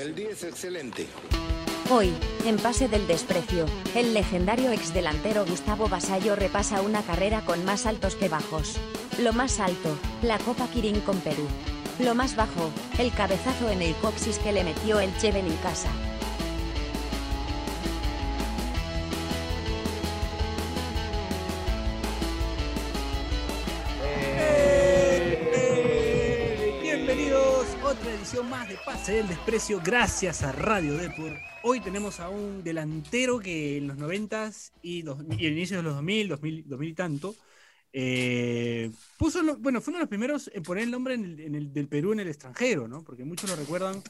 El día es excelente. Hoy, en Pase del Desprecio, el legendario exdelantero Gustavo Basallo repasa una carrera con más altos que bajos. Lo más alto, la Copa Kirin con Perú. Lo más bajo, el cabezazo en el coxis que le metió el Cheven en casa. Más de Pase del Desprecio, gracias a Radio Depor. Hoy tenemos a un delantero que en los 90 y, y el inicio de los 2000, 2000, 2000 y tanto, eh, puso, bueno, fue uno de los primeros en poner el nombre del Perú en el extranjero, ¿no? Porque muchos lo recuerdan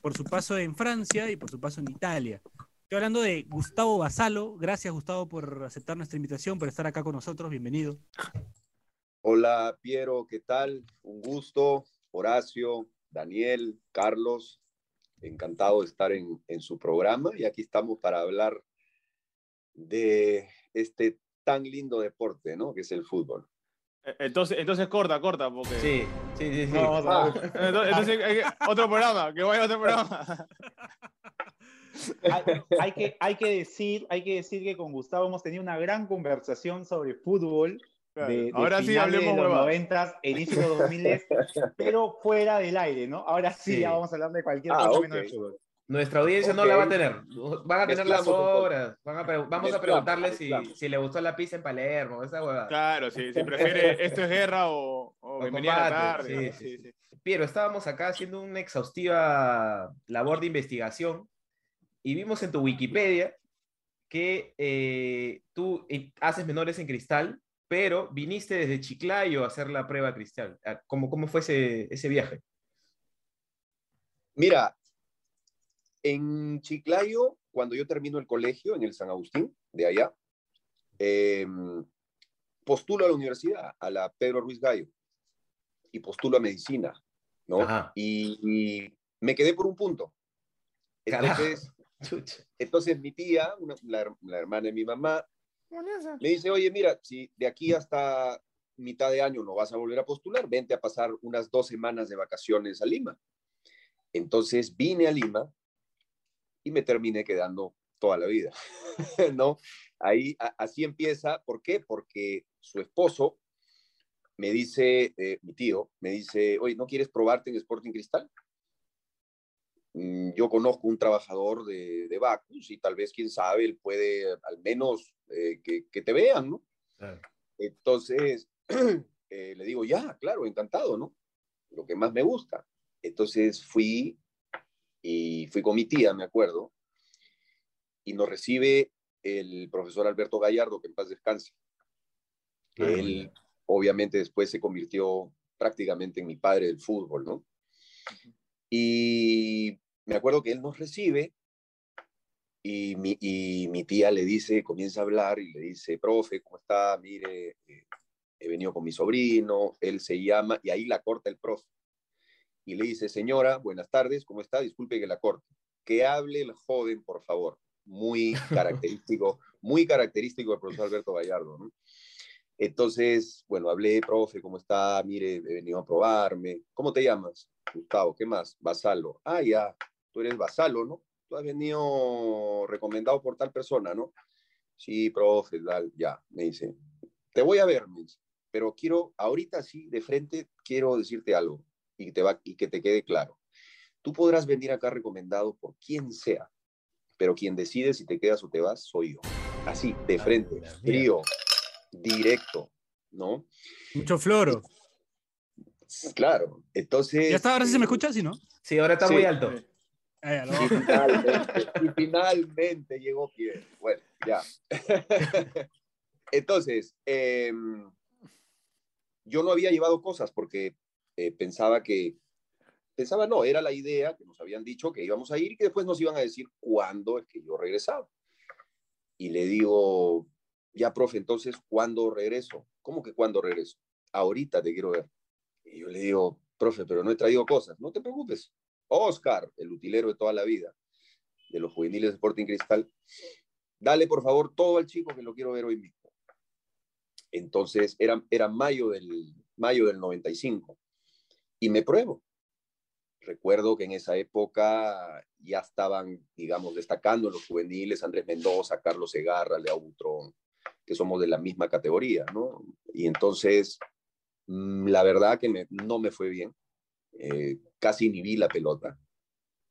por su paso en Francia y por su paso en Italia. Estoy hablando de Gustavo Basalo. Gracias, Gustavo, por aceptar nuestra invitación, por estar acá con nosotros. Bienvenido. Hola Piero, ¿qué tal? Un gusto. Horacio, Daniel, Carlos, encantado de estar en, en su programa y aquí estamos para hablar de este tan lindo deporte, ¿no? Que es el fútbol. Eh, Entonces, entonces corta, corta, porque. Sí, sí, sí. sí. No, vamos a- entonces, entonces hay que- otro programa, que vaya otro programa. hay, hay que, hay, que decir, hay que decir que con Gustavo hemos tenido una gran conversación sobre fútbol. Claro. De, de Ahora sí hablemos de los huevadas. 90, inicio de los 2000, pero fuera del aire, ¿no? Ahora sí, Sí. ya vamos a hablar de cualquier Ah, cosa ok. menos de fútbol. Nuestra audiencia no Ok. la va a tener. Van a tener las horas. Van a vamos a preguntarle si, si le gustó la pizza en Palermo, esa huevada. Claro, sí, si prefiere esto es guerra o, o bienvenida a la combate, tarde. sí, Sí, sí, sí. Piero, estábamos acá haciendo una exhaustiva labor de investigación y vimos en tu Wikipedia que eh, tú eh, haces menores en cristal, pero viniste desde Chiclayo a hacer la prueba cristal. Ah, ¿Cómo, cómo fue ese, ese viaje? Mira, en Chiclayo, cuando yo termino el colegio en el San Agustín, de allá, eh, postulo a la universidad, a la Pedro Ruiz Gallo, y postulo a medicina, ¿no? Y, y me quedé por un punto. Entonces, entonces mi tía, una- la, la hermana de mi mamá, me dice, oye, mira, si de aquí hasta mitad de año no vas a volver a postular, vente a pasar unas dos semanas de vacaciones a Lima. Entonces vine a Lima y me terminé quedando toda la vida, ¿no? Ahí, así empieza. ¿Por qué? Porque su esposo me dice, eh, mi tío, me dice, oye, ¿no quieres probarte en Sporting Cristal? Mm, Yo conozco un trabajador de, de Bacus y tal vez, quién sabe, él puede al menos eh, que, que te vean, ¿no? Claro. Entonces, eh, le digo, ya, claro, encantado, ¿no? Lo que más me gusta. Entonces fui y fui con mi tía, me acuerdo, y nos recibe el profesor Alberto Gallardo, que en paz descanse. Ah, él, obviamente, después se convirtió prácticamente en mi padre del fútbol, ¿no? Y me acuerdo que él nos recibe y mi, y mi tía le dice, comienza a hablar y le dice, profe, ¿cómo está? Mire, eh, he venido con mi sobrino, él se llama, y ahí la corta el profe. Y le dice, señora, buenas tardes, ¿cómo está? Disculpe que la corte. Que hable el joven, por favor. Muy característico, muy característico del profesor Alberto Gallardo, ¿no? Entonces, bueno, hablé, profe, ¿cómo está? Mire, he venido a probarme. ¿Cómo te llamas? Gustavo, ¿qué más? Basalo. Ah, ya, tú eres Basalo, ¿no? Tú has venido recomendado por tal persona, ¿no? Sí, profe, tal, ya, me dice. Te voy a ver, me dice, pero quiero, ahorita sí, de frente, quiero decirte algo y, te va, y que te quede claro. Tú podrás venir acá recomendado por quien sea, pero quien decide si te quedas o te vas soy yo. Así, de Ah, frente, frío, directo, ¿no? Mucho floro. Claro, entonces... ¿Ya está? ¿Ahora sí se me eh, escucha? ¿Sí, no? Sí, ahora está Sí. muy alto. Lo Y finalmente, y finalmente llegó Pierre. Bueno, ya. Entonces, eh, yo no había llevado cosas porque eh, pensaba que, pensaba no, era la idea que nos habían dicho que íbamos a ir y que después nos iban a decir cuándo es que yo regresaba. Y le digo, ya, profe, entonces, ¿cuándo regreso? ¿Cómo que cuándo regreso? Ahorita te quiero ver. Y yo le digo, profe, pero no he traído cosas. No te preocupes. Oscar, el utilero de toda la vida, de los juveniles de Sporting Cristal, dale por favor todo al chico que lo quiero ver hoy mismo. Entonces, era, era mayo, del, mayo del 95. Y me pruebo. recuerdo que en esa época ya estaban, digamos, destacando los juveniles Andrés Mendoza, Carlos Segarra, Leo Butrón, que somos de la misma categoría, ¿no? Y entonces, mm, la verdad que no me fue bien. Eh, casi ni vi la pelota,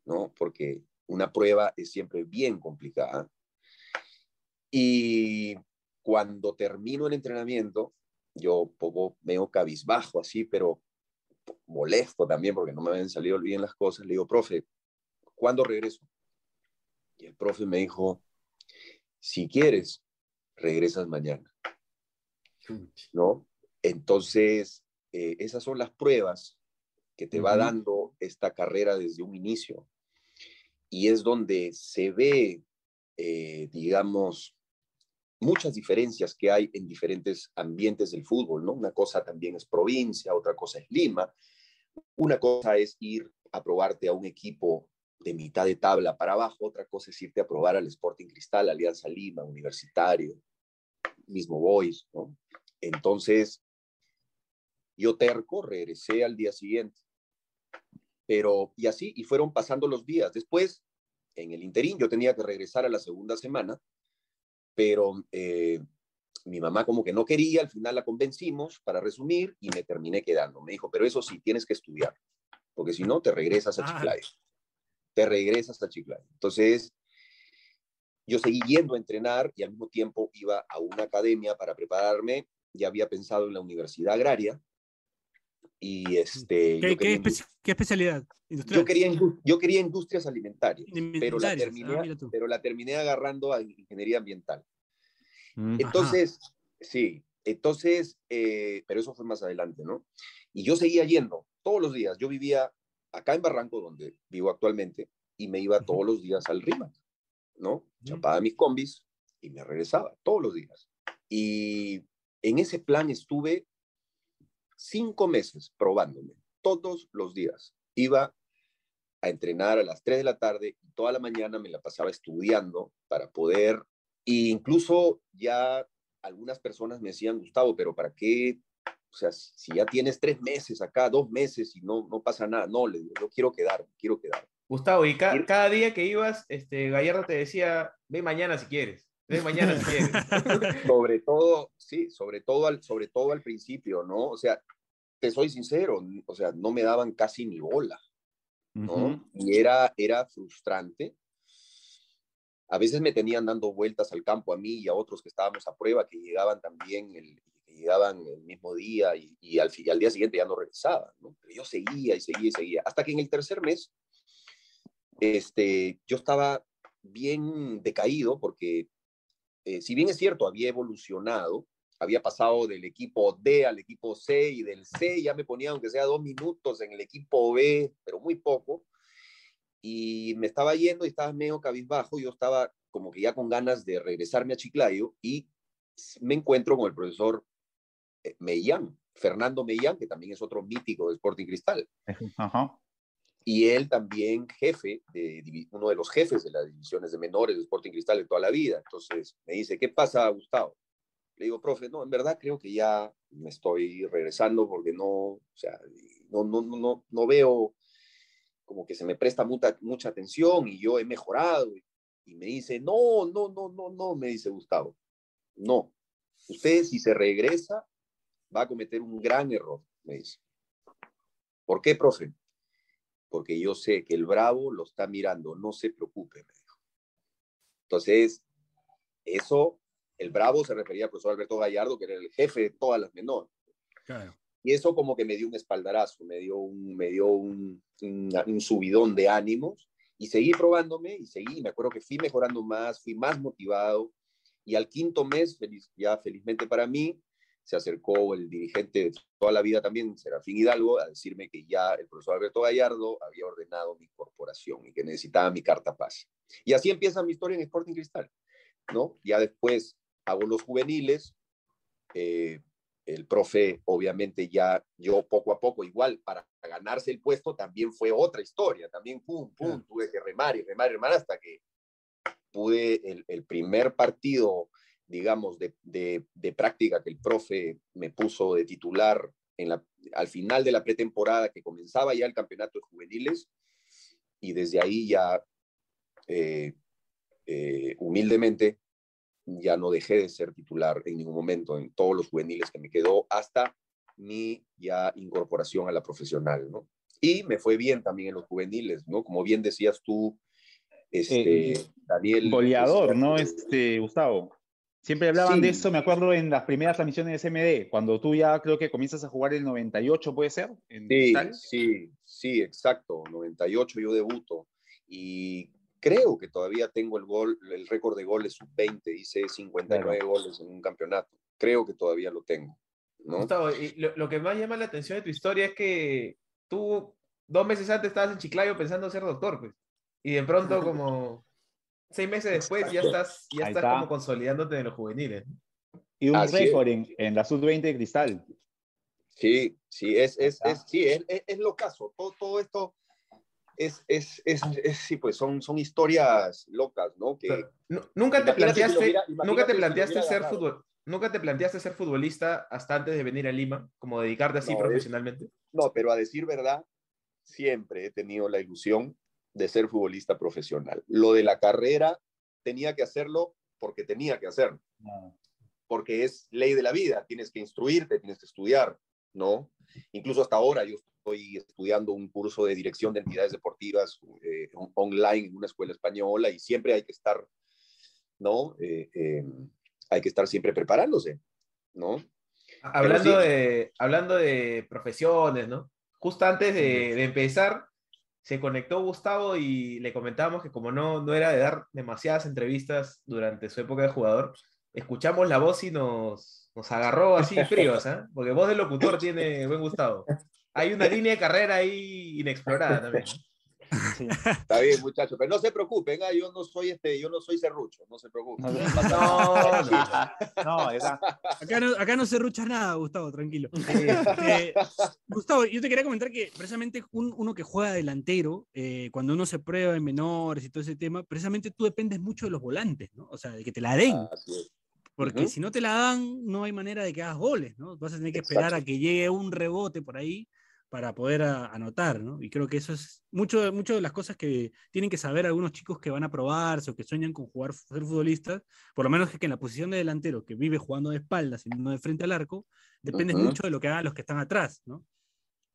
¿no? Porque una prueba es siempre bien complicada. Y cuando termino el entrenamiento, yo poco medio cabizbajo así, pero molesto también porque no me habían salido bien las cosas. Le digo, profe, ¿cuándo regreso? Y el profe me dijo, si quieres, regresas mañana, ¿no? Entonces, eh, esas son las pruebas que te va dando esta carrera desde un inicio. Y es donde se ve, eh, digamos, muchas diferencias que hay en diferentes ambientes del fútbol, ¿no? Una cosa también es provincia, otra cosa es Lima, una cosa es ir a probarte a un equipo de mitad de tabla para abajo, otra cosa es irte a probar al Sporting Cristal, Alianza Lima, Universitario, mismo Boys, ¿no? Entonces, yo terco, regresé al día siguiente. Pero, y así, y fueron pasando los días. Después, en el interín, yo tenía que regresar a la segunda semana, pero eh, mi mamá como que no quería, al final la convencimos, para resumir, y me terminé quedando. Me dijo, pero eso sí, tienes que estudiar, porque si no, te regresas a Ah. Chiclayo. Te regresas a Chiclayo. Entonces, yo seguí yendo a entrenar y al mismo tiempo iba a una academia para prepararme. Ya había pensado en la universidad agraria y este, ¿Qué, yo, qué quería, espe- qué especialidad? ¿Industrial? yo, quería, indu- yo quería industrias alimentarias, pero la, Alimentarias. terminé, Ah, pero la terminé agarrando a ingeniería ambiental. Mm. Entonces, sí, entonces, eh, pero eso fue más adelante, ¿no? Y yo seguía yendo todos los días. Yo vivía acá en Barranco, donde vivo actualmente, y me iba todos los días al RIMAC, ¿no? Ujú. Chapaba mis combis y me regresaba todos los días. Y en ese plan estuve cinco meses probándome, todos los días. Iba a entrenar a las 3 de la tarde y toda la mañana me la pasaba estudiando para poder, e incluso ya algunas personas me decían, Gustavo, pero ¿para qué? O sea, si, ya tienes tres meses acá, dos meses y no, no pasa nada, no, le digo, yo quiero quedar, quiero quedar. Gustavo, y ca- cada día que ibas, este, Gallardo te decía, ve mañana si quieres, ve mañana si quieres. Sobre todo, sí, sobre todo al, sobre todo al principio, ¿no? O sea, te soy sincero, o sea, no me daban casi ni bola. ¿no? Y era, era frustrante. A veces me tenían dando vueltas al campo a mí y a otros que estábamos a prueba, que llegaban también el, llegaban el mismo día y, y al, y al día siguiente ya no regresaban, ¿no? Pero yo seguía y seguía y seguía. Hasta que en el tercer mes, este, yo estaba bien decaído porque, eh, si bien es cierto, había evolucionado, había pasado del equipo D al equipo C y del C ya me ponía aunque sea dos minutos en el equipo B, pero muy poco. Y me estaba yendo y estaba medio cabizbajo. Yo estaba como que ya con ganas de regresarme a Chiclayo y me encuentro con el profesor Mellán, Fernando Mellán, que también es otro mítico de Sporting Cristal. Ajá. Y él también jefe, de, uno de los jefes de las divisiones de menores de Sporting Cristal de toda la vida. Entonces me dice, ¿qué pasa, Gustavo? Le digo, profe, no, en verdad creo que ya me estoy regresando porque no, o sea, no, no, no, no, no veo como que se me presta mucha, mucha atención y yo he mejorado. Y me dice, no, no, no, no, no, me dice Gustavo, no. Usted si se regresa va a cometer un gran error, me dice. ¿Por qué, profe? Porque yo sé que el Bravo lo está mirando, no se preocupe, me dijo. Entonces, eso, el Bravo se refería al profesor Alberto Gallardo, que era el jefe de todas las menores. Claro. Y eso como que me dio un espaldarazo, me dio un, me dio un, un, un subidón de ánimos y seguí probándome y seguí, me acuerdo que fui mejorando más, fui más motivado y al quinto mes, feliz, ya felizmente para mí, se acercó el dirigente de toda la vida también, Serafín Hidalgo, a decirme que ya el profesor Alberto Gallardo había ordenado mi corporación y que necesitaba mi carta pase. Y así empieza mi historia en Sporting Cristal, ¿no? Ya después hago los juveniles, eh, el profe, obviamente ya yo poco a poco, igual para ganarse el puesto también fue otra historia, también pum, pum, tuve que remar y remar y remar hasta que pude el, el primer partido, digamos, de, de, de práctica que el profe me puso de titular en la, al final de la pretemporada que comenzaba ya el campeonato de juveniles y desde ahí ya eh, eh, humildemente ya no dejé de ser titular en ningún momento en todos los juveniles que me quedó hasta mi ya incorporación a la profesional, ¿no? Y me fue bien también en los juveniles, ¿no? Como bien decías tú, este, Eh, Daniel. Goleador, este, ¿no? Este, Gustavo. Siempre hablaban de Sí. eso, me acuerdo en las primeras transmisiones de SMD, cuando tú ya creo que comienzas a jugar el 98, ¿puede ser? En Sí, sí, sí, exacto. 98 yo debuto y creo que todavía tengo el gol, el récord de goles sub-20, hice 59 goles en un campeonato. Creo que todavía lo tengo, ¿no? Gustavo, y lo, lo que más llama la atención de tu historia es que tú dos meses antes estabas en Chiclayo pensando ser doctor, pues. Y de pronto, como seis meses después, ya estás, ya estás está. como consolidándote en los juveniles. Y un Así récord en, en la sub-20 de Cristal. Sí, sí, es, es, es, sí, es, es, es lo caso. Todo, todo esto es, es, es, es- sí, pues son, son historias locas, ¿no? Que, Pero, Nunca te si planteaste, hubiera- nunca te si planteaste hubiera ser fútbol, nunca te planteaste ser futbolista hasta antes de venir a Lima, como dedicarte así No, es- profesionalmente. No, pero a decir verdad, siempre he tenido la ilusión de ser futbolista profesional. Lo de la carrera tenía que hacerlo porque tenía que hacerlo, porque es ley de la vida, tienes que instruirte, tienes que estudiar, ¿no? Incluso hasta ahora yo estoy estudiando un curso de dirección de entidades deportivas eh, on- online en una escuela española y siempre hay que estar, ¿no? Eh, eh, hay que estar siempre preparándose, ¿no? Hablando, sí. de, hablando de profesiones, ¿no? Justo antes de, de empezar, se conectó Gustavo y le comentábamos que como no, no era de dar demasiadas entrevistas durante su época de jugador, escuchamos la voz y nos, nos agarró así fríos, ¿ah? Porque voz de locutor tiene buen Gustavo. Hay una línea de carrera ahí inexplorada también. Sí. Está bien, muchachos, pero no se preocupen, ah, yo no soy este, yo no soy serrucho, no se preocupen. No, No pasa No, nada. no. No, esa- Acá no, acá no se rucha nada, Gustavo, tranquilo. Eh, Gustavo, yo te quería comentar que precisamente un- uno que juega delantero, eh, cuando uno se prueba en menores y todo ese tema, precisamente tú dependes mucho de los volantes, ¿no? O sea, de que te la den. Es. Porque si no te la dan, no hay manera de que hagas goles, ¿no? Vas a tener que esperar a que llegue un rebote por ahí para poder a- anotar, ¿no? Y creo que eso es mucho, mucho de las cosas que tienen que saber algunos chicos que van a probarse o que sueñan con jugar, ser futbolistas, por lo menos que en la posición de delantero, que vive jugando de espaldas y no de frente al arco, dependes Ujú. mucho de lo que hagan los que están atrás, ¿no?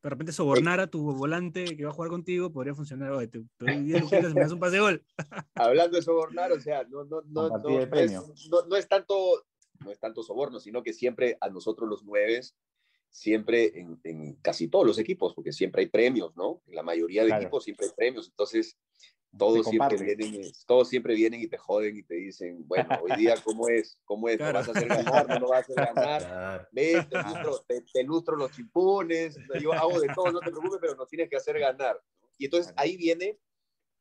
De repente sobornar a tu volante que va a jugar contigo podría funcionar. Oye, te, te doy 10 luquitas y me das un pase de gol. Hablando de sobornar, o sea, no, no, no, no, no es, no- no es tanto, no es tanto soborno, sino que siempre a nosotros los nueves, siempre en, en casi todos los equipos, porque siempre hay premios, ¿no? En la mayoría de Claro. equipos siempre hay premios, entonces todos siempre, vienen, todos siempre vienen y te joden y te dicen, bueno, hoy día, ¿cómo es? ¿Cómo es? ¿No Claro. vas a hacer ganar? ¿No, no vas a hacer ganar? Claro. Ves, te lustro, te, te lustro los chimpunes, yo hago de todo, no te preocupes, pero nos tienes que hacer ganar. Y entonces ahí viene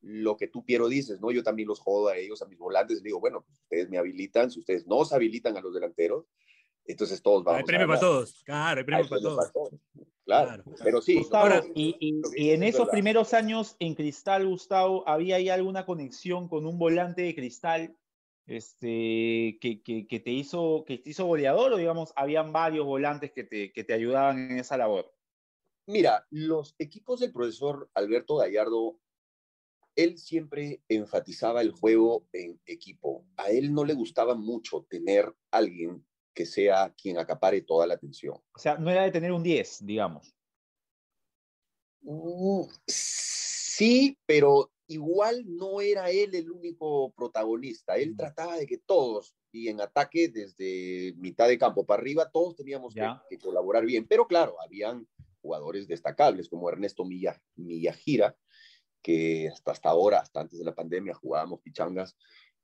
lo que tú, Piero, dices, ¿no? Yo también los jodo a ellos, a mis volantes, les digo, bueno, pues ustedes me habilitan, si ustedes no os habilitan a los delanteros, entonces todos vamos Hay premio a para todos. Claro, hay Hay premio para todos. para todos. Claro, Claro. pero sí. Gustavo, Ahora, y, en esos verdad. primeros años en Cristal, Gustavo, ¿había ahí alguna conexión con un volante de Cristal este, que, que- que te hizo, que te hizo goleador o digamos, habían varios volantes que te, que te ayudaban en esa labor? Mira, los equipos del profesor Alberto Gallardo, él siempre enfatizaba el juego en equipo. A él no le gustaba mucho tener alguien que sea quien acapare toda la atención. O sea, no era de tener un 10, digamos. Mm, Sí, pero igual no era él el único protagonista. Él Mm. trataba de que todos, y en ataque desde mitad de campo para arriba, todos teníamos que, que colaborar bien. Pero claro, habían jugadores destacables como Ernesto Milla, Millajira, que hasta, hasta ahora, hasta antes de la pandemia, jugábamos pichangas.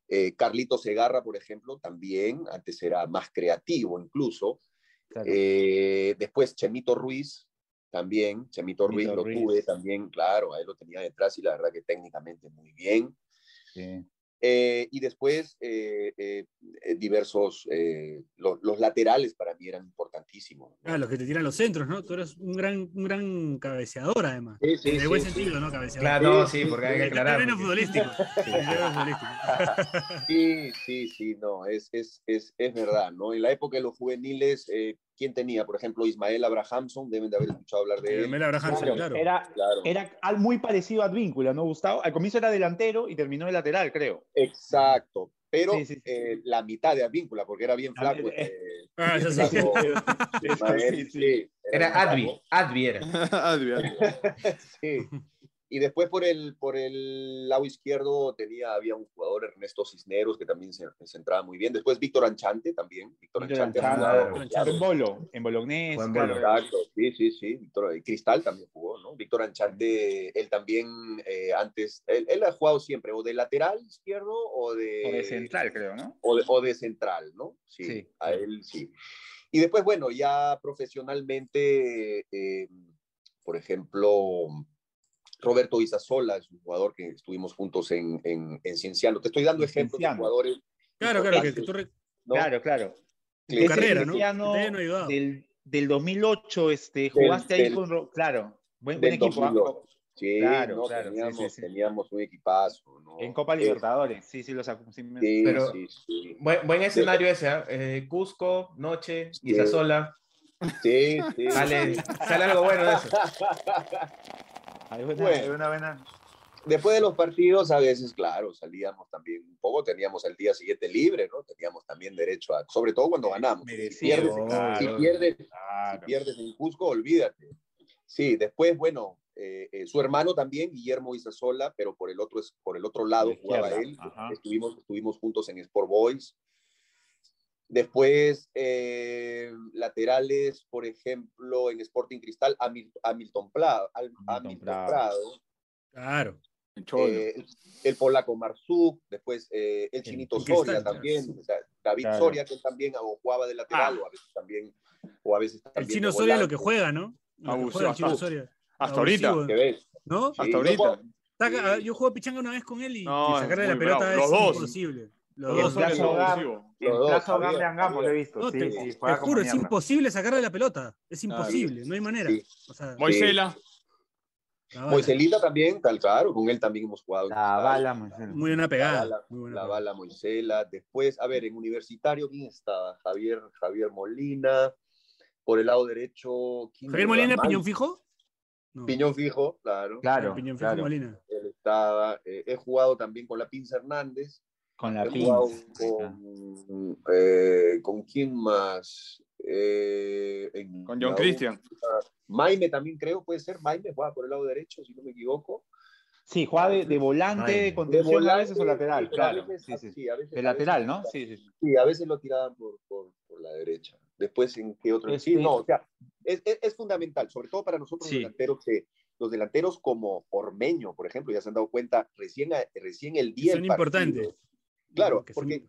Eh, Carlito Segarra, por ejemplo, también, antes era más creativo incluso. Claro. Eh, después Chemito Ruiz, también, Chemito Ruiz Chemito lo Ruiz. tuve también, claro, a él lo tenía detrás y la verdad que técnicamente muy bien. Sí. Eh, y después eh, eh, eh, diversos, eh, lo- los laterales para mí eran importantísimos. ¿no? Ah, los que te tiran los centros, ¿no? Tú eres un gran, un gran cabeceador, además. Sí, sí, en el sí, buen sí. sentido, ¿no? Cabeceador. Claro, sí, porque hay que aclarar. futbolístico. Terreno futbolístico. Sí, sí, sí, no, es, es, es, es verdad, ¿no? En la época de los juveniles, eh, ¿quién tenía? Por ejemplo, Ismael Abrahamson, deben de haber escuchado hablar de él. Mel Abraham, Claro, claro. Era, Claro. era al- muy parecido a Advíncula, ¿no, Gustavo? Al comienzo era delantero y terminó de lateral, creo. Exacto, pero Sí, sí, sí. eh, la mitad de Advíncula, porque era bien Ah, flaco. eh, este, Ah, eso sí. Ismael, Era Advi. Advi era. Adrián. Sí. Y después por el, por el lado izquierdo tenía, había un jugador, Ernesto Cisneros, que también se, se entraba muy bien. Después Víctor Anchante también. Víctor Anchante. En Bolo, en claro. Bolo. Exacto, sí, sí, sí. Víctor, y Cristal también jugó, ¿no? Víctor Anchante, él también eh, antes, él, él ha jugado siempre o de lateral izquierdo o de, O de central, creo, ¿no? o de, o de central, ¿no? Sí, Sí. a él sí. Y después, bueno, ya profesionalmente, eh, por ejemplo, Roberto Isasola es un jugador que estuvimos juntos en, en, en Cienciano. Te estoy dando ejemplos de jugadores. Claro, claro, que, tú re- ¿no? Claro, claro. tu carrera, ¿no? Ayudado. Del, del 2008, este, jugaste ahí del- con... Ro- Claro, buen, buen equipo. ¿ah? 2008. Sí, Claro, no, claro, teníamos, sí, sí. teníamos un equipazo. ¿no? En Copa Eh, Libertadores, sí, sí, los Pero- sí, sí. Buen, buen escenario ese, ¿ah? Eh, Cusco, Noche, Isasola. Sí, sí. Sale, sale algo bueno de eso. Hay buena- Bueno. hay una buena- Después de los partidos, a veces, claro, salíamos también un poco, teníamos el día siguiente libre, ¿no? Teníamos también derecho a, sobre todo cuando ganamos. Si Merecido, pierdes, claro. si pierdes, si Claro. pierdes en Cusco, olvídate. Sí, después, bueno, eh, eh, su hermano también, Guillermo Isasola, pero por el otro, por el otro lado La jugaba él. ajá. Estuvimos, estuvimos juntos en Sport Boys. Después, eh, laterales, por ejemplo, en Sporting Cristal, Hamil- Hamilton Prado. Al- Hamilton Hamilton Prado. Prado. Claro. Eh, el, el polaco Marzuk, después eh, el chinito Soria también, o sea, David Claro. Soria, que también o jugaba de lateral Ah. o a veces también, o a veces El chino Soria lo volante. que juega, ¿no? Lo que juega el chino hasta- Soria. hasta ahorita. Abusivo, ¿Qué ves? ¿No? Sí, Hasta yo ahorita. juego- Saca- Sí. Yo juego pichanga una vez con él y, No, y es sacarle la pelota bravo. es Los dos. imposible. Los dos son Plaza Plaza Hogar, Abusivo. en Los dos, Plaza Hogar Javier, de Angamos lo he visto. No, sí, te, sí, te juro, es imposible sacarle la pelota. Es imposible, no hay manera. Sí. O sea, Moisela. Moiselita también, tal claro, con él también hemos jugado. La bala, Marcelo. Muy buena pegada. bala, muy buena la pegada. bala Moisela. Después, a ver, en universitario, ¿quién estaba? Javier, Javier Molina. Por el lado derecho, ¿quién Javier? Molina, piñón fijo. No. Piñón fijo, claro. Claro, Piñón fijo claro. Molina. Él estaba. eh, he jugado también con la Pinza Hernández. Con la pinza. con, eh, ¿con quién más? Eh, en Con John Christian. Maime también creo, puede ser. Maime juega por el lado derecho, si no me equivoco. Sí, juega de, de volante, Ay, de contención a veces o lateral, claro. a veces- Sí, sí. sí, a veces- De a lateral, veces- ¿no? Sí, sí. sí. A veces lo tiraban por, por, por la derecha. Después, ¿en qué otro? Sí, no, o sea, es, es, es fundamental, sobre todo para nosotros Sí. los delanteros que los delanteros como Ormeño, por ejemplo, ya se han dado cuenta, recién, recién el día Son del partido. importantes. Claro, porque,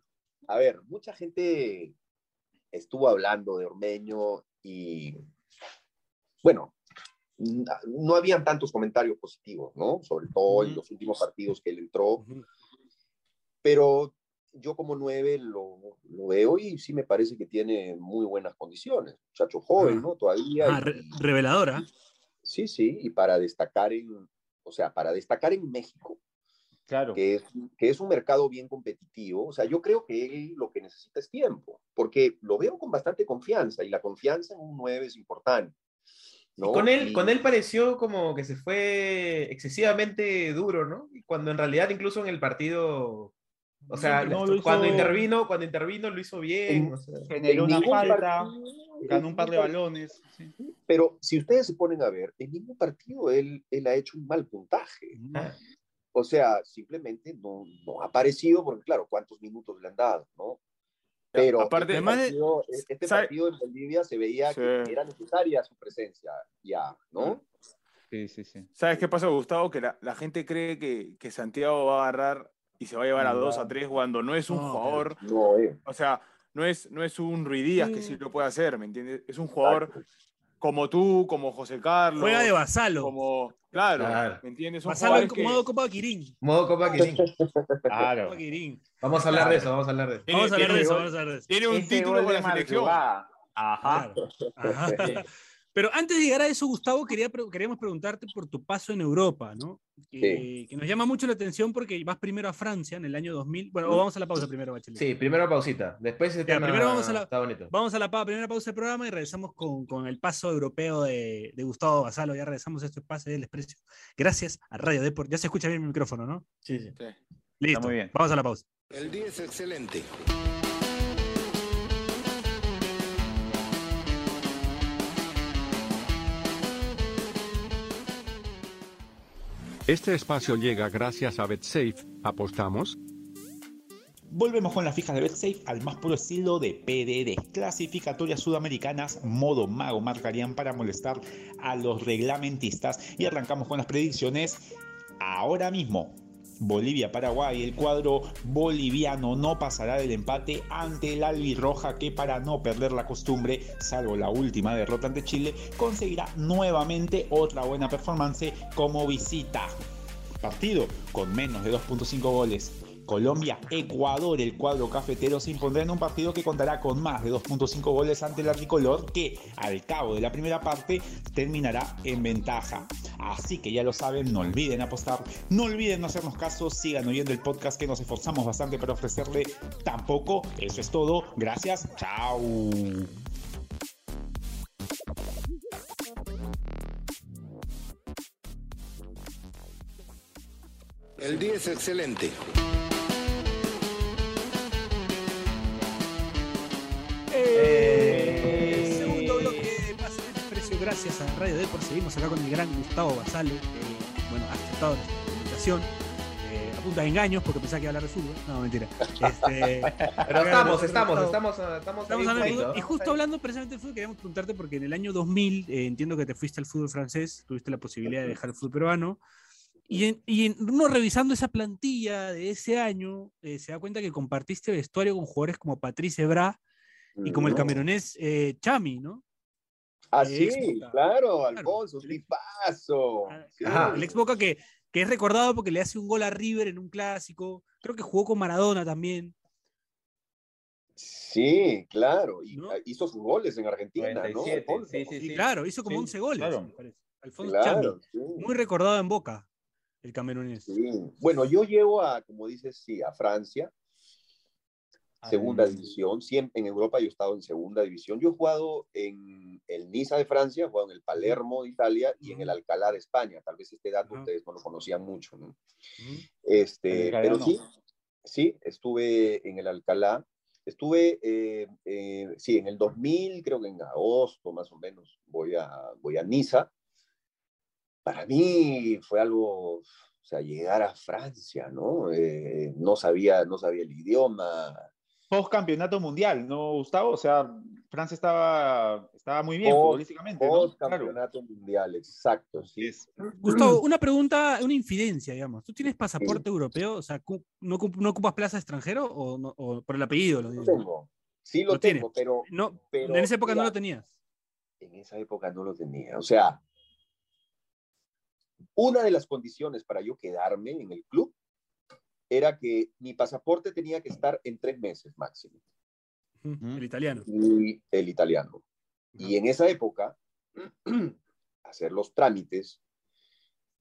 a ver, mucha gente estuvo hablando de Ormeño y, bueno, no habían tantos comentarios positivos, ¿no? Sobre todo en los últimos partidos que él entró, pero yo como nueve lo, lo veo y sí me parece que tiene muy buenas condiciones. Muchacho joven. ¿no? Todavía. Ah, y- re- reveladora. sí, sí, y para destacar en, o sea, para destacar en México, Claro. que es, que es un mercado bien competitivo, o sea, yo creo que él lo que necesita es tiempo, porque lo veo con bastante confianza y la confianza en un 9 es importante. ¿no? Y con él, Y- con él pareció como que se fue excesivamente duro, ¿no? Cuando en realidad incluso en el partido, o sea, No, hizo- cuando intervino, cuando intervino lo hizo bien. En- o sea. Generó en una falta, partido- ganó un par de balones. sí. Pero si ustedes se ponen a ver, en ningún partido él, él ha hecho un mal puntaje. Ah, O sea, simplemente no, no ha aparecido, porque claro, ¿cuántos minutos le han dado? ¿no? Pero aparte- este, Además de- partido, este ¿sabe? partido en Bolivia se veía Sí. que era necesaria su presencia ya, ¿no? Sí, sí, sí. ¿Sabes qué pasa, Gustavo? Que la, la gente cree que, que Santiago va a agarrar y se va a llevar a dos a tres cuando no es un No, jugador, No, eh. o sea, no es, no es un Ruidías que sí lo puede hacer, ¿me entiendes? Es un jugador Exacto. Como tú, como José Carlos. Juega de vasalo. Como, claro, Claro. ¿me entiendes? Son Vasalo en que modo Copa Quirín. Modo Copa Quirín. Claro. Copa Quirín. Vamos a hablar de eso, vamos a hablar de eso. tiene- Vamos a hablar de eso, vamos a hablar de eso. Tiene un Ese título con de la selección. madrugada. Ajá. Claro. Ajá. Pero antes de llegar a eso, Gustavo, quería, queríamos preguntarte por tu paso en Europa, ¿no? Que, que nos llama mucho la atención porque vas primero a Francia en el año 2000. Bueno, o vamos a la pausa primero, Bachelet. Sí, primero pausita. Después ese Ya, tema primero vamos a la- está bonito. Vamos a la primera pausa del programa y regresamos con, con el paso europeo de, de Gustavo Basalo. Ya regresamos a este pase del desprecio. Gracias a Radio Deport. Ya se escucha bien mi micrófono, ¿no? Sí, sí. Listo. muy bien. Vamos a la pausa. El día es excelente. Este espacio llega gracias a BetSafe. ¿Apostamos? Volvemos con las fijas de BetSafe al más puro estilo de PDD. Clasificatorias sudamericanas, modo mago marcarían para molestar a los reglamentistas. Y arrancamos con las predicciones ahora mismo. Bolivia-Paraguay, el cuadro boliviano no pasará del empate ante el albirroja que para no perder la costumbre, salvo la última derrota ante Chile, conseguirá nuevamente otra buena performance como visita. Partido con menos de 2.5 goles. Colombia-Ecuador, el cuadro cafetero se impondrá en un partido que contará con más de 2.5 goles ante el tricolor que al cabo de la primera parte terminará en ventaja. Así que ya lo saben, no olviden apostar, no olviden no hacernos caso, sigan oyendo el podcast que nos esforzamos bastante para ofrecerle tampoco. Eso es todo, gracias, chao. El día es excelente. Eh, segundo bloque de pase del desprecio. Gracias a Radio Deport. Seguimos acá con el gran Gustavo Basalo. que, bueno, ha aceptado nuestra invitación. eh, a punta de engaños porque pensaba que iba a hablar de fútbol. No, mentira. Este, Pero estamos, estamos, estamos, estamos, Estamos ahí hablando de juntos, fútbol. Y justo hablando precisamente de fútbol, queríamos preguntarte porque en el año 2000 eh, entiendo que te fuiste al fútbol francés, tuviste la posibilidad de dejar el fútbol peruano. Y, en, y en- uno revisando esa plantilla de ese año, eh, se da cuenta que compartiste vestuario con jugadores como Patrice Ebra y como el camerunés eh, Chami, ¿no? Ah, sí, claro, Alfonso, un El ex- tipazo. Ah, Sí. El ex Boca que, que es recordado porque le hace un gol a River en un clásico. Creo que jugó con Maradona también. Sí, claro. Y ¿No? hizo sus goles en Argentina, 97, ¿no? Alfonso? sí, sí, Y sí. claro, hizo como Sí, 11 goles, claro. me parece. Alfonso Chami. Claro. Muy recordado en Boca, el camerunés. Sí. Bueno, yo llego a, como dices, sí, a Francia, segunda división. Siempre en Europa yo he estado en segunda división. Yo he jugado en el Niza de Francia, he jugado en el Palermo de Italia y en el Alcalá de España. Tal vez este dato ustedes no lo conocían mucho, ¿no? Este, pero no. sí, sí, estuve en el Alcalá. Estuve, eh, eh, sí, en el 2000, creo que en agosto más o menos, voy a, voy a Niza. Para mí fue algo, o sea, llegar a Francia, ¿no? Eh, no, sabía, no sabía el idioma. Post campeonato mundial, ¿no, Gustavo? O sea, Francia estaba, estaba muy bien Post- futbolísticamente, ¿no? Post Claro. campeonato mundial, exacto, sí. Es- Gustavo, una pregunta, una infidencia, digamos. ¿Tú tienes pasaporte europeo? O sea, ¿no, ocup- no ocupas plaza extranjero o, no- o por el apellido? Lo Lo digo? tengo, sí lo Lo tienes. tengo, pero No, pero, en esa época no lo tenías. en esa época no lo tenía. O sea, una de las condiciones para yo quedarme en el club era que mi pasaporte tenía que estar en tres meses máximo, El italiano. y el italiano. Y en esa época, hacer los trámites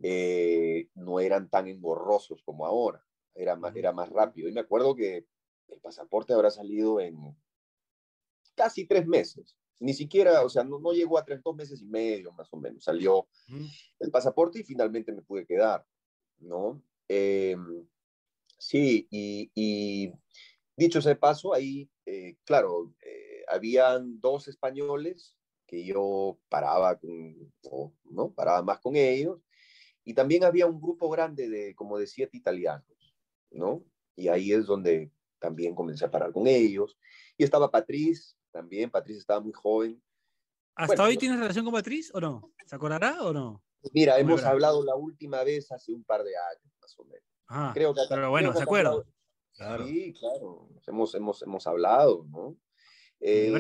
eh, no eran tan engorrosos como ahora, era más, era más rápido. Y me acuerdo que el pasaporte habrá salido en casi tres meses. Ni siquiera, o sea, no, no llegó a tres, dos meses y medio más o menos. Salió el pasaporte y finalmente me pude quedar, ¿no? Eh, sí, y, y dicho ese paso, ahí, eh, claro, eh, habían dos españoles que yo paraba con, o, ¿no? Paraba más con ellos, y también había un grupo grande de como de siete italianos, ¿no? Y ahí es donde también comencé a parar con ellos. Y estaba Patriz, también, Patriz estaba muy joven. ¿Hasta Bueno, hoy yo- tieis relación con Patriz o no? ¿Se acordará o no? Mira, hemos hablado la última vez hace un par de años, más o menos. Ah, Creo que pero bueno, creo que ¿se ha acuerda? cambiado. Claro. Sí, claro. Hemos, hemos, hemos hablado, ¿no? Eh,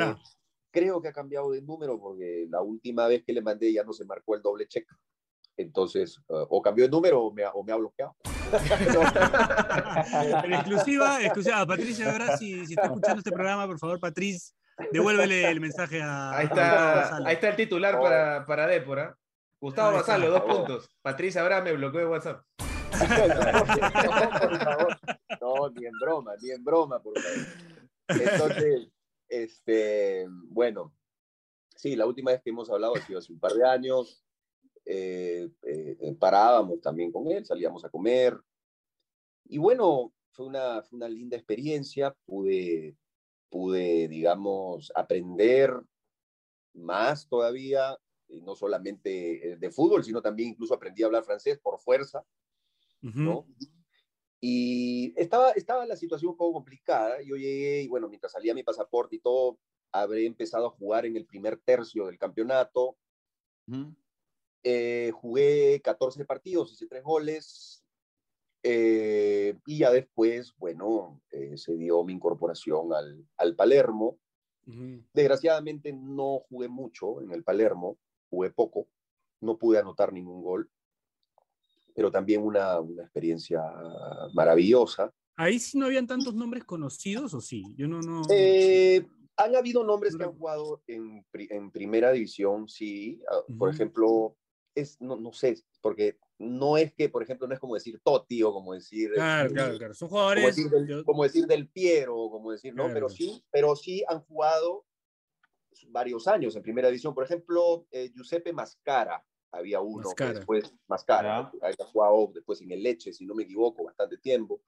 creo que ha cambiado de número porque la última vez que le mandé ya no se marcó el doble check. Entonces, eh, o cambió de número o me, ha- o me ha bloqueado. En exclusiva, exclusiva. Patricia, de verdad, si, si está escuchando este programa, por favor, Patriz, devuélvele el mensaje a. Ahí a está, Gonzalo. ahí está el titular Oh. para, para Dépora. Gustavo Ahí está. Basalo, dos puntos. Patricia Abraham me bloqueó de WhatsApp. No, por favor. No, ni en broma, ni en broma, por favor. Entonces, este, bueno, sí, la última vez que hemos hablado ha sido hace un par de años. Eh, eh, parábamos también con él, salíamos a comer. Y bueno, fue una, fue una linda experiencia. Pude, pude, digamos, aprender más todavía, no solamente eh, de fútbol, sino también incluso aprendí a hablar francés por fuerza. Y estaba, estaba la situación un poco complicada. Yo llegué y bueno, mientras salía mi pasaporte y todo, habré empezado a jugar en el primer tercio del campeonato. Eh, jugué 14 partidos, hice tres goles. eh, y ya después, bueno, eh, se dio mi incorporación al, al Palermo. Desgraciadamente no jugué mucho en el Palermo, jugué poco, no pude anotar ningún gol, pero también una, una experiencia maravillosa. Ahí sí no habían tantos nombres conocidos, o sí. Yo no, no. Eh, han habido nombres que han jugado en, en primera división, sí. Ah, Por Ujú. ejemplo, es, no, no sé, porque no es que, por ejemplo, no es como decir Totti o como decir... Claro, este, claro, claro. Son como jugadores. decir, del, yo- como decir del Piero, o como decir, ¿no? Claro, Pero claro. sí, pero sí han jugado varios años en primera división. Por ejemplo, eh, Giuseppe Mascara, había uno Mascara. después, Mascara, había jugado después en el Leche, si no me equivoco, bastante tiempo.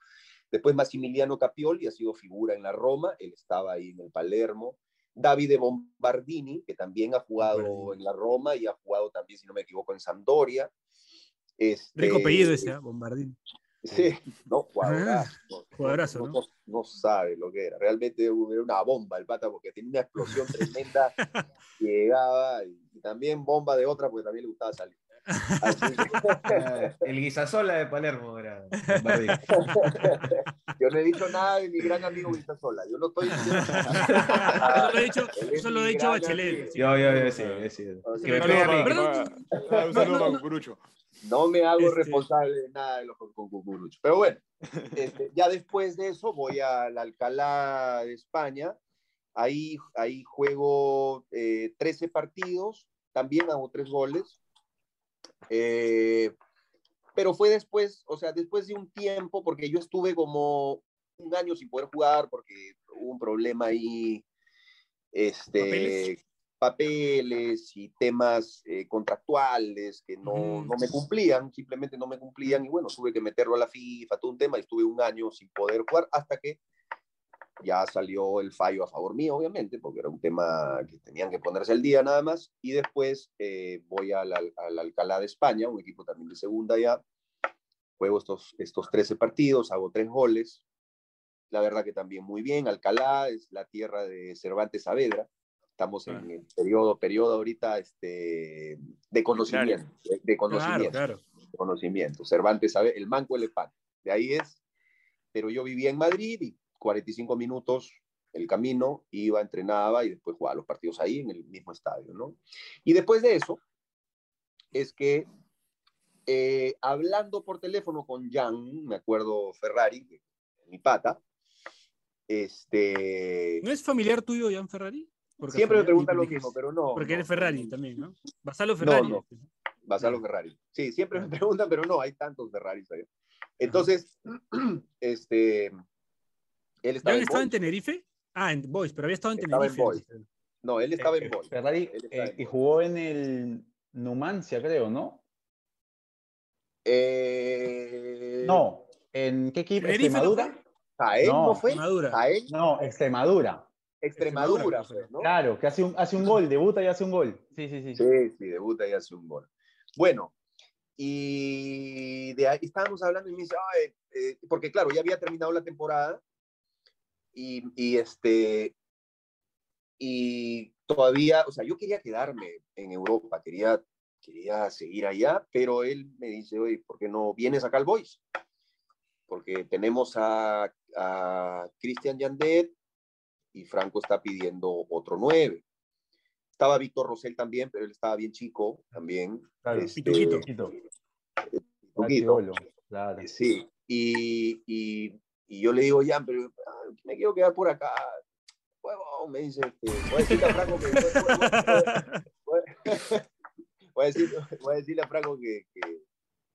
Después Massimiliano Capioli ha sido figura en la Roma, él estaba ahí en el Palermo. Davide Bombardini, que también ha jugado Bombardini. en la Roma y ha jugado también, si no me equivoco, en Sampdoria. Este, Rico apellido ese, ¿ah? Bombardín. Sí, no, Jugadorazo, no, ¿no? no, no sabe lo que era. Realmente era una bomba el pata porque tenía una explosión tremenda. llegaba y, y también bomba de otra porque también le gustaba salir. El guisasola de Palermo era. Yo no he dicho nada de mi gran amigo Sola. Yo no estoy diciendo Eso lo he dicho, Él es eso lo mi he dicho Bachelet. Yo, yo, yo, sí, yo sí. Que me pegue a Un saludo no. Cucurucho. No me hago Este- responsable de nada de lo con, con Cucurucho. Pero bueno, este, ya después de eso voy al Alcalá de España. Ahí, ahí juego eh, 13 partidos, también hago tres goles. Eh, pero fue después, o sea, después de un tiempo, porque yo estuve como un año sin poder jugar porque hubo un problema ahí, este, ¿Papeles? papeles, y temas eh, contractuales que no, no me cumplían, simplemente no me cumplían y bueno, tuve que meterlo a la FIFA, todo un tema y estuve un año sin poder jugar hasta que ya salió el fallo a favor mío, obviamente, porque era un tema que tenían que ponerse al día nada más. Y después eh, voy al, al, al Alcalá de España, un equipo también de segunda ya. Juego estos, estos 13 partidos, hago tres goles. La verdad que también muy bien. Alcalá es la tierra de Cervantes Saavedra. Estamos en el periodo, periodo ahorita este, de conocimiento. De, de conocimiento claro. de conocimiento. Cervantes sabe, el manco elefante. De ahí es. Pero yo vivía en Madrid y 45 minutos el camino, iba, entrenaba y después jugaba los partidos ahí en el mismo estadio, ¿no? Y después de eso, es que eh, hablando por teléfono con Jan, me acuerdo Ferrari, mi pata, este, ¿No es familiar tuyo, Jan Ferrari? Por siempre me preguntan lo porque- mismo, pero no. Porque no, eres Ferrari no, también, ¿no? Basalo Ferrari. no. Basalo Ferrari. Sí, siempre me preguntan, pero no, hay tantos Ferraris allá. Entonces, este, él estaba ¿Jan en estaba en Boys. Tenerife? Ah, en Boys, pero había estado en Estaba en Tenerife. No, él estaba Eh, en Boys. Ferrari, Él estaba eh, en y Boys. jugó en el Numancia, creo, ¿no? Eh, No, ¿en qué equipo? ¿Tenerife no ¿Extremadura? fue? Jaén no, No. fue. Extremadura. Jaén, No, Extremadura. Extremadura, Extremadura, fue, ¿no? Claro, que hace un, hace un gol, debuta y hace un gol. Sí, sí, sí. Sí, sí, debuta y hace un gol. Bueno, y de ahí estábamos hablando y me dice, "Ay, eh", porque claro, ya había terminado la temporada y, y este, y todavía, o sea, yo quería quedarme en Europa, quería, quería seguir allá, pero él me dice, oye, ¿por qué no vienes acá al Boys? Porque tenemos a, a Cristian Yandet y Franco está pidiendo otro nueve. Estaba Víctor Rosell también, pero él estaba bien chico también. Claro, Este, claro. Sí, y, y, y yo le digo, ya, pero ah, me quiero quedar por acá. Me dice, este, voy a decirle a Franco que... Voy, voy- voy a, decir- voy a decirle a Franco que, que,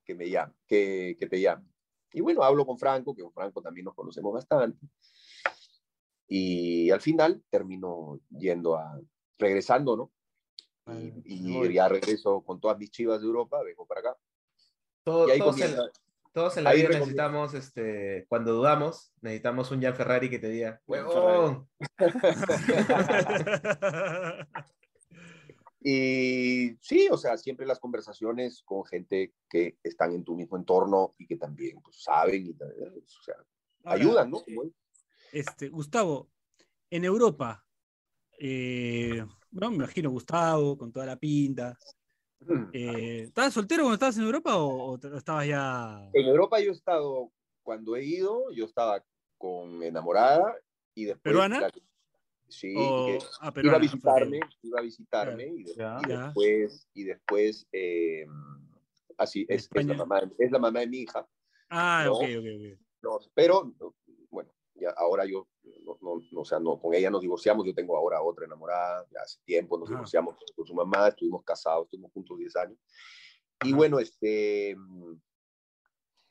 que me llame, que, que te llame. Y bueno, hablo con Franco, que con Franco también nos conocemos bastante. Y al final termino yendo a, regresando, ¿no? Y, y ya regreso con todas mis chivas de Europa, vengo para acá. Todo- Y ahí todos, en, comienza. Todos en la ahí vida necesitamos, este, cuando dudamos, necesitamos un Jan Ferrari que te diga, huevón. Y sí, o sea, siempre las conversaciones con gente que están en tu mismo entorno y que también pues, saben y también, o sea, Ahora, ayudan, ¿no? eh, Este, Gustavo, en Europa, eh, no me imagino Gustavo con toda la pinta. Mm. Eh, ¿Estabas soltero cuando estabas en Europa o, o estabas ya? En Europa yo he estado, cuando he ido, yo estaba con enamorada y después... ¿Peruana? la- sí, que ah, iba peruana, a visitarme, iba a visitarme y, de- Ya. y después, y después eh, así, es, es, la mamá, es la mamá de mi hija. Ah, No. ok, ok, ok. No, pero ya ahora yo, no, no, no, o sea, no, con ella nos divorciamos, yo tengo ahora otra enamorada, ya hace tiempo nos Ajá. divorciamos con su mamá, estuvimos casados, estuvimos juntos 10 años. Y bueno, este,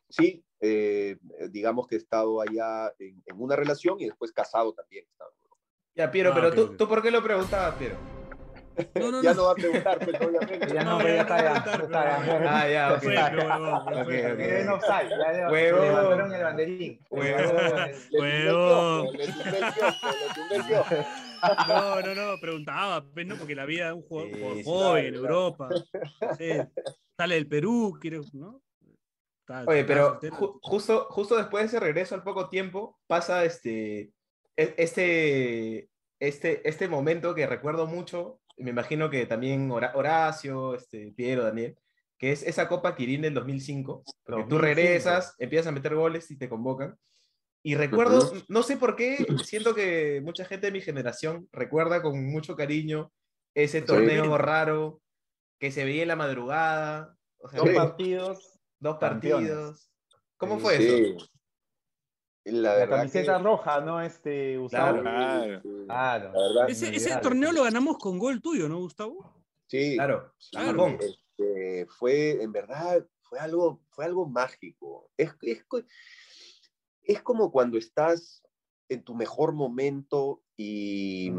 sí, eh, digamos que he estado allá en, en una relación y después casado también. Ya, Piero, Ah, pero ok, tú. ¿tú por qué lo preguntabas, Piero? No, no, ya no. no va a preguntar, pues obviamente. Ya no, No, ya ya está, ya, está, ya. Ah, ya, ok. Huevón. levantaron el banderín. No, no, no, preguntaba, pues, ¿no? Porque la vida de un jugador, Sí, joven en claro, Europa, sale del Perú, quiere, ¿no? Está- Oye, pero ju- justo, justo después de ese regreso al poco tiempo, pasa este, e- este, este, este momento que recuerdo mucho, me imagino que también Hora- Horacio, este, Piero, Daniel, que es esa Copa Kirin del 2005, porque tú 2005. regresas, empiezas a meter goles y te convocan. Y recuerdo, no sé por qué, siento que mucha gente de mi generación recuerda con mucho cariño ese Sí. torneo raro que se veía en la madrugada. O sea, Dos Sí. partidos, Dos Campeones. partidos. ¿Cómo Sí, fue eso? La, camiseta que- roja, ¿no? Este, Gustavo. Claro. Claro. La verdad, Ese, ese torneo lo ganamos con gol tuyo, ¿no, Gustavo? Sí, Claro, Japón. este, fue, en verdad, fue algo, fue algo mágico. Es, es, es como cuando estás en tu mejor momento y,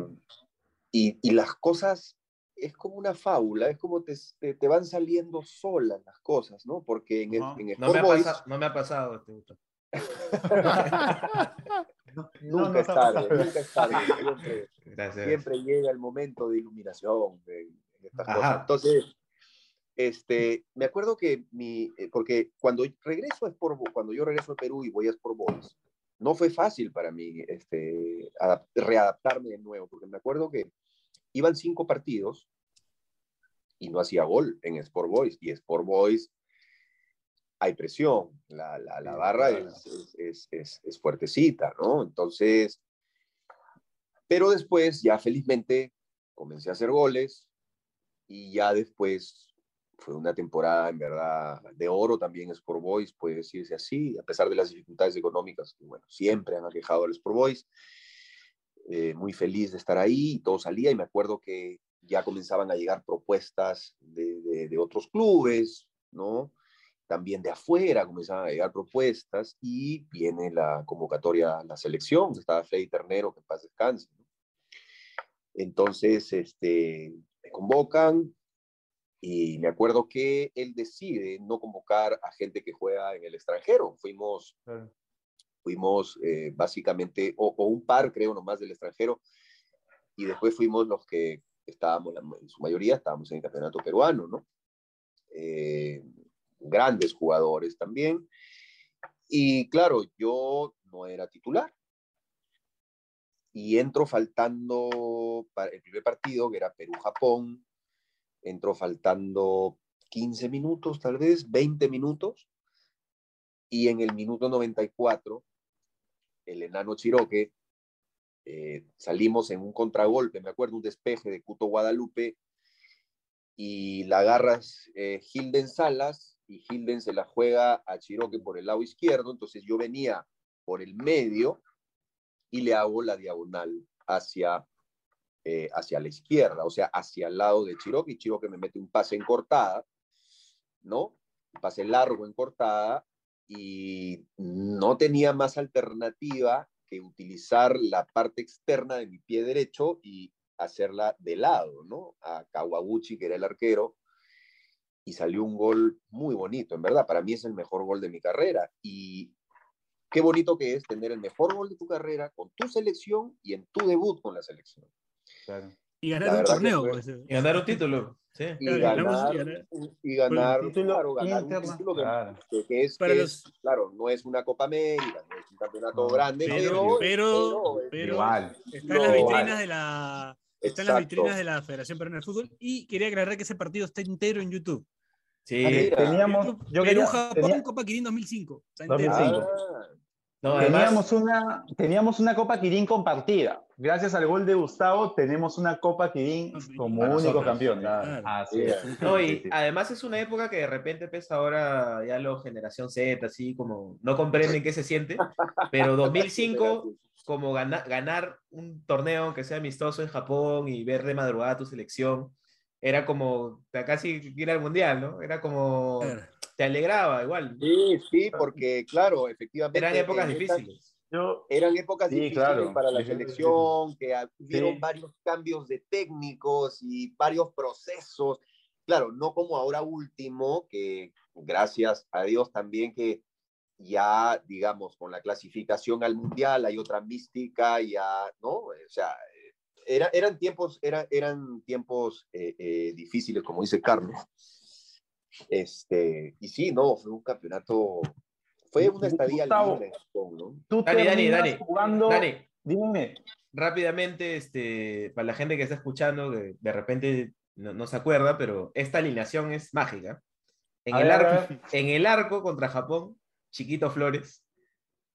y, y las cosas, es como una fábula, es como te, te, te van saliendo solas las cosas, ¿no? Porque en, el, Ajá. en No me, ha pasado, no me ha pasado. este. No nunca nos es tarde, nunca es tarde. Siempre, llega el momento de iluminación en, en estas Ajá. cosas. Entonces, este, me acuerdo que mi, eh, porque cuando regreso a Sport cuando yo regreso a Perú y voy a Sport Boys, no fue fácil para mí este, adap- readaptarme de nuevo, porque me acuerdo que iban cinco partidos y no hacía gol en Sport Boys, y Sport Boys hay presión, la, la, la barra es, es, es, es, es fuertecita, ¿no? Entonces, pero después ya felizmente comencé a hacer goles y ya después fue una temporada en verdad de oro también Sport Boys, puede decirse así, a pesar de las dificultades económicas que, bueno, siempre han aquejado al Sport Boys. Eh, muy feliz de estar ahí, y todo salía y me acuerdo que ya comenzaban a llegar propuestas de, de, de otros clubes, ¿no? También de afuera comenzaban a llegar propuestas y viene la convocatoria a la selección, estaba Freddy Ternero, que en paz descanse. ¿no? Entonces, este, me convocan y me acuerdo que él decide no convocar a gente que juega en el extranjero. Fuimos, Claro. fuimos eh, básicamente, o, o un par creo nomás del extranjero, y después fuimos los que estábamos, en su mayoría estábamos en el campeonato peruano, ¿no? Eh, grandes jugadores también. Y claro, yo no era titular. Y entro faltando para el primer partido, que era Perú-Japón, entró faltando 15 minutos, tal vez, 20 minutos. Y en el minuto 94, el enano Chiroque, eh, salimos en un contragolpe, me acuerdo, un despeje de Cuto Guadalupe, y la agarras eh, Hilden Salas, y Hilden se la juega a Chiroque por el lado izquierdo, entonces yo venía por el medio y le hago la diagonal hacia eh, hacia la izquierda, o sea, hacia el lado de Chiroque, y Chiroque me mete un pase en cortada, ¿no? Un pase largo en cortada, y no tenía más alternativa que utilizar la parte externa de mi pie derecho y hacerla de lado, ¿no? A Kawaguchi, que era el arquero, y salió un gol muy bonito, en verdad, para mí es el mejor gol de mi carrera, y qué bonito que es tener el mejor gol de tu carrera con tu selección y en tu debut con la selección. Claro. Y La ganar un verdad que torneo. fue- pues, Y ganar un título. Sí. Y Claro, ganar, y ganar. y ganar, Un título claro, ganar un título que, claro. que- que es, que los- es, claro, no es una Copa América, no es un campeonato No, grande, pero- pero, pero- pero- Igual. Está en las vitrinas de la. Está en las vitrinas de la Federación Peruana de Fútbol y quería aclarar que ese partido está entero en YouTube. Sí. Mira. Teníamos, yo Perú, quería- Japón, tenía- Copa Kirin 2005. Está entero. 2005. Ah, No, además, teníamos, una, teníamos una Copa Kirin compartida. Gracias al gol de Gustavo, tenemos una Copa Kirin como Para único nosotros, campeón. claro. Así es. No, y además es una época que de repente pues ahora ya la generación Z, así como no comprenden qué se siente, pero 2005 como gana- ganar un torneo aunque sea amistoso en Japón y ver de madrugada tu selección, era como te- casi ir al mundial, ¿no? Era como Claro. te alegraba igual. Sí, sí, porque claro, efectivamente. Eran épocas difíciles. Yo, Eran épocas Sí, difíciles claro. para la selección, que hubieron Sí. varios cambios de técnicos y varios procesos. Claro, no como ahora último, que gracias a Dios también que ya, digamos, con la clasificación al mundial hay otra mística, ya, ¿no? O sea, era, eran tiempos, era, eran tiempos eh, eh, difíciles, como dice Carlos. Este, y sí, no, fue un campeonato, fue una estadía Gustavo, Japón, ¿no? tú Dani, Dani, Dani. jugando. Dani, Dime. rápidamente, este, para la gente que está escuchando, que de repente no, no se acuerda, pero esta alineación es mágica. En, A el, ver, arco, en el arco contra Japón, Chiquito Flores.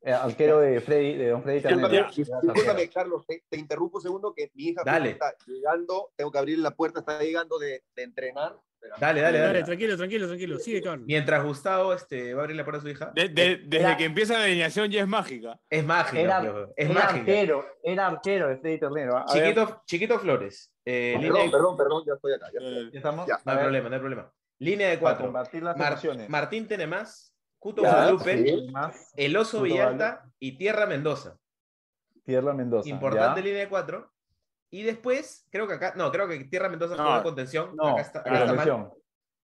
Eh, arquero de Freddy, de Don Freddy Discúlpame, discúlpame, Carlos, te, te interrumpo un segundo que mi hija Dale. está llegando, tengo que abrir la puerta, está llegando de, de entrenar. Dale, dale, Dale, dale. tranquilo, tranquilo, tranquilo. Sigue, Carlos. Mientras Gustavo este, va a abrir la puerta a su hija. De- de- desde Era- que empieza la alineación ya es mágica. Es mágica, Era, es era mágica. arquero, era arquero de Freddy ver, Chiquito, Chiquito Flores. eh, línea Perdón, perdón, perdón, ya estoy acá. ya estoy acá. ¿ya estamos? Ya. No hay problema, no hay problema. Línea de cuatro. combatir las Mar- emociones. Martín Tenemás, Cuto Ya, Guadalupe, sí. El Oso Cuto Villalta y Tierra Mendoza. Tierra Mendoza. Importante ¿ya? línea de cuatro. Y después, creo que acá, no, creo que Tierra Mendoza No, de contención. No, acá está, acá está mal.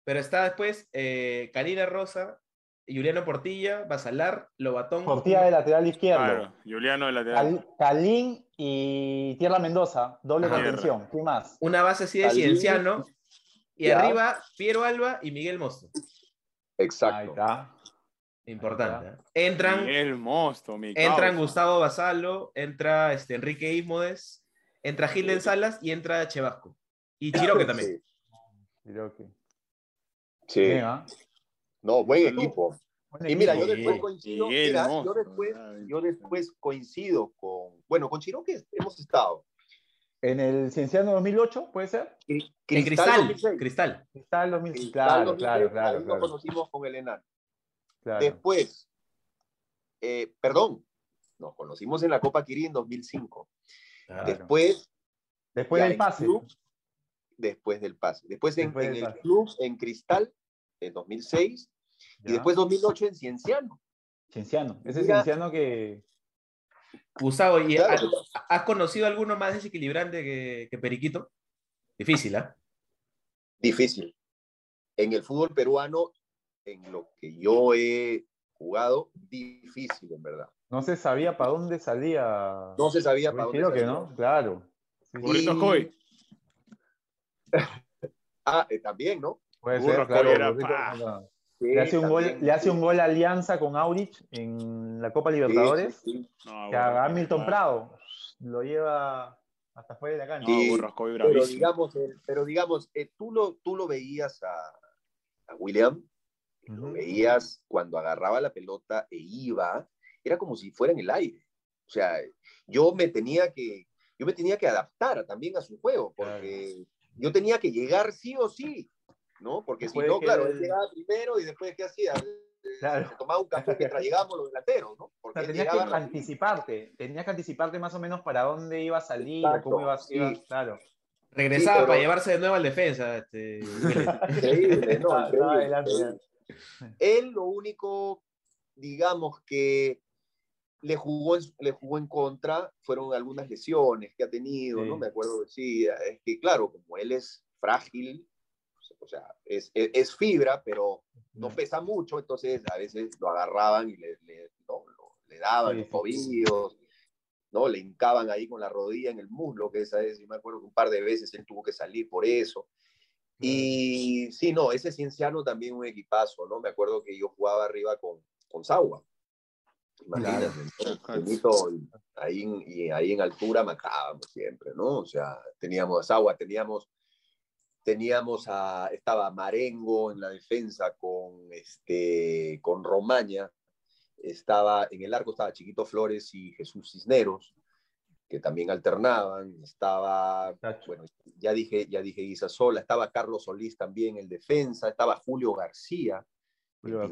Pero está después eh, Karina Rosa, Juliano Portilla, Basalar, Lobatón. Portilla de lateral izquierdo. Claro, Juliano de lateral. Cal- Calín y Tierra Mendoza, doble Ajá. contención. ¿Qué más? Una base así de Calín. Cienciano. Y Ya. arriba, Piero Alba y Miguel Mosto. Ahí Exacto. está. Importante. ¿eh? Entran, Mosto, mi entran causa. Gustavo Basalo, entra este, Enrique Ismodes, entra Gilden Salas y entra Chevasco. Y Chiroque también. Creo que. Sí. No, buen equipo. Buen Y mira, yo después coincido, mira, yo después, yo después coincido con, bueno, con Chiroque hemos estado. En el Cienciano 2008, ¿puede ser? En Cristal, 2006. Cristal. El 2006. Cristal Claro, 2006, claro, ahí claro. claro, conocimos con el enano. Claro. Después, eh, perdón, nos conocimos en la Copa Kirin en 2005. Claro. Después, Después del pase. club, después del pase. Después en, Después en del el pase. club, en Cristal, en 2006. Y ¿ya? después 2008 en Cienciano. Cienciano. Ese Mira. Cienciano que. Gustavo, ¿y Claro. has, has conocido alguno más desequilibrante que, que Periquito? Difícil, ¿ah? Difícil. En el fútbol peruano, en lo que yo he jugado, difícil, en verdad. No se sabía para dónde salía. No se sabía para dónde Creo que salía. no, claro. Sí, sí. Ah, eh, también, ¿no? Puede Burro ser, claro. Burrito. Sí, Le hace, un gol, le hace un gol a Alianza con Aurich en la Copa Libertadores. sí, sí. No, Que a Hamilton. Prado lo lleva hasta fuera de la cancha. No, Sí, Burro Coy Pero digamos, eh, pero digamos eh, tú, lo, tú lo veías a, a William, lo Ujú. veías cuando agarraba la pelota e iba, era como si fuera en el aire. O sea, yo me tenía que, yo me tenía que adaptar también a su juego, porque yo tenía que llegar sí o sí, ¿no? Porque si Puede no, que claro, él llegaba primero y después, ¿qué hacía? Claro. se tomaba un café mientras llegábamos los delanteros, ¿no? O Porque sea, él tenías que rápido. anticiparte, tenías que anticiparte más o menos para dónde iba a salir, o Exacto, cómo iba, sí. iba- claro. Regresaba Sí, pero- para llevarse de nuevo al defensa. Este, Increíble, ¿no? Estaba Increíble, adelante, increíble. Él lo único, digamos que le jugó, en, le jugó en contra fueron algunas lesiones que ha tenido, Sí. no me acuerdo sí, es que claro, como él es frágil, o sea, es, es, es fibra, pero no pesa mucho, entonces a veces lo agarraban y le, le, ¿no? Lo- le daban Sí, los tobillos, ¿no? Le hincaban ahí con la rodilla en el muslo, que esa vez, yo me acuerdo que un par de veces él tuvo que salir por eso. Y sí, no, ese Cienciano también un equipazo, ¿no? Me acuerdo que yo jugaba arriba con, con Sagua. Imagínate, ahí, en- y ahí en altura macábamos siempre, ¿no? O sea, teníamos a Sagua, teníamos, teníamos a, estaba Marengo en la defensa con, este, con Romaña, estaba, en el arco estaba Chiquito Flores y Jesús Cisneros, que también alternaban, estaba, Tacho. bueno, ya dije, ya dije Guisasola, estaba Carlos Solís también en defensa, estaba Julio García, Julio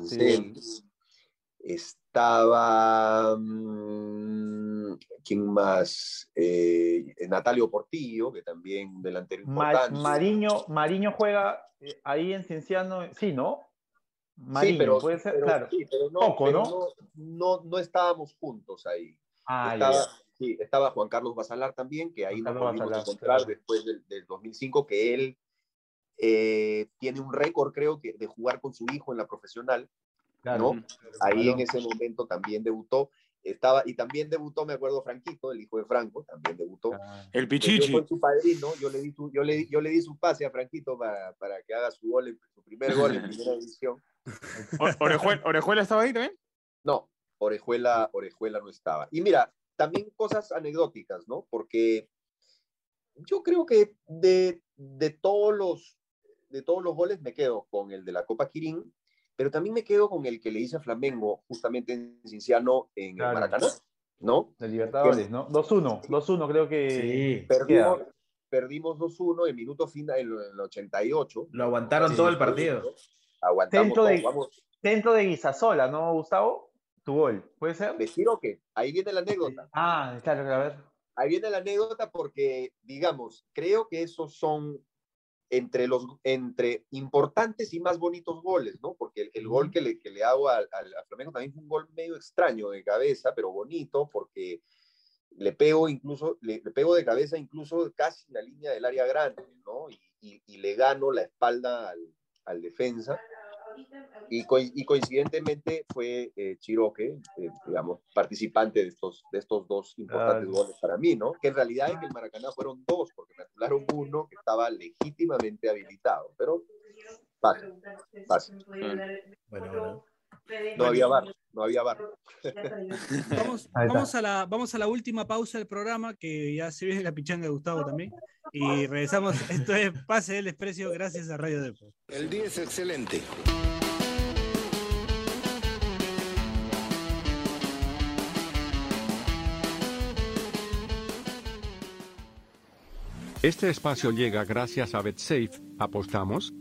estaba, mm, ¿quién más? Eh, Natalio Portillo, que también un delantero Ma- importante. Mariño, Mariño juega eh, ahí en Cienciano, sí, ¿no? Mariño, sí, pero, puede ser, pero- claro. sí, pero no, Poco, pero ¿no? no, no, no estábamos juntos ahí. Ah, estaba, ya. Sí, estaba Juan Carlos Basalar también, que ahí Juan nos volvimos a encontrar claro. después del, del 2005, que él eh, tiene un récord, creo, que de jugar con su hijo en la profesional, Claro. ¿no? Ahí en Balón. ese momento también debutó. Estaba, y también debutó, me acuerdo, Franquito, el hijo de Franco, también debutó. Ah, El Yo Pichichi. fui su padrino, yo le di su, yo le, di- yo le di su pase a Franquito para, para que haga su gol, en- su primer gol en primera división. Orejuela, ¿Orejuela estaba ahí también? No, Orejuela, Orejuela no estaba. Y mira, también cosas anecdóticas, ¿no? Porque yo creo que de, de, todos los, de todos los goles me quedo con el de la Copa Quirín, pero también me quedo con el que le hice a Flamengo justamente en Cinciano en Claro. el Maracaná, ¿no? de Libertadores, ¿no? 2-1, 2-1 creo que. Sí. Perdimos, queda. perdimos 2-1 en minuto final, en el 88. Lo aguantaron Sí, todo el partido. Aguantamos Centro todo, de- vamos. Centro de Guisasola, ¿no, Gustavo? Tu gol, ¿puede ser? ¿Decir o qué? Ahí viene la anécdota. Ah, claro, a ver. ahí viene la anécdota porque, digamos, creo que esos son entre los entre importantes y más bonitos goles, ¿no? Porque el, el gol que le, que le hago al, al- a Flamengo también fue un gol medio extraño de cabeza, pero bonito, porque le pego incluso, le, le pego de cabeza incluso casi en la línea del área grande, ¿no? Y, y- y le gano la espalda al, al defensa. Y, co- y coincidentemente fue eh, Chiroque, eh, digamos, participante de estos, de estos dos importantes Claro. goles para mí, ¿no? Que en realidad en el Maracaná fueron dos, porque me anularon uno que estaba legítimamente habilitado, pero pasa, pasa. Bueno, bueno. No había bar, no había bar. Vamos, a la, vamos a la última pausa del programa, que ya se viene la pichanga de Gustavo también. Y regresamos. Esto es Pase del Desprecio, gracias a Radio Depot. El día es excelente. Este espacio llega gracias a BetSafe. ¿Apostamos?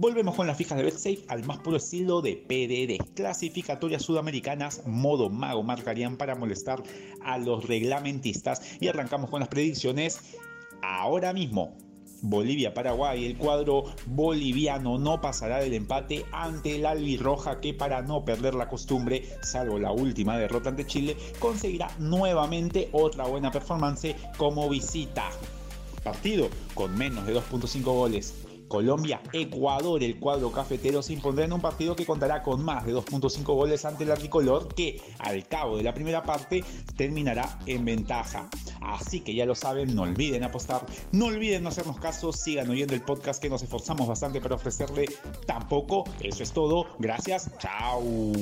Volvemos con las fijas de BetSafe al más puro estilo de PDD. Clasificatorias sudamericanas, modo mago marcarían para molestar a los reglamentistas. Y arrancamos con las predicciones ahora mismo. Bolivia-Paraguay, el cuadro boliviano no pasará del empate ante el albirroja que para no perder la costumbre, salvo la última derrota ante Chile, conseguirá nuevamente otra buena performance como visita. Partido con menos de 2.5 goles. Colombia-Ecuador, el cuadro cafetero se impondrá en un partido que contará con más de 2.5 goles ante el tricolor que al cabo de la primera parte terminará en ventaja. Así que ya lo saben, no olviden apostar, no olviden no hacernos caso, sigan oyendo el podcast que nos esforzamos bastante para ofrecerle tampoco. Eso es todo, gracias, chao.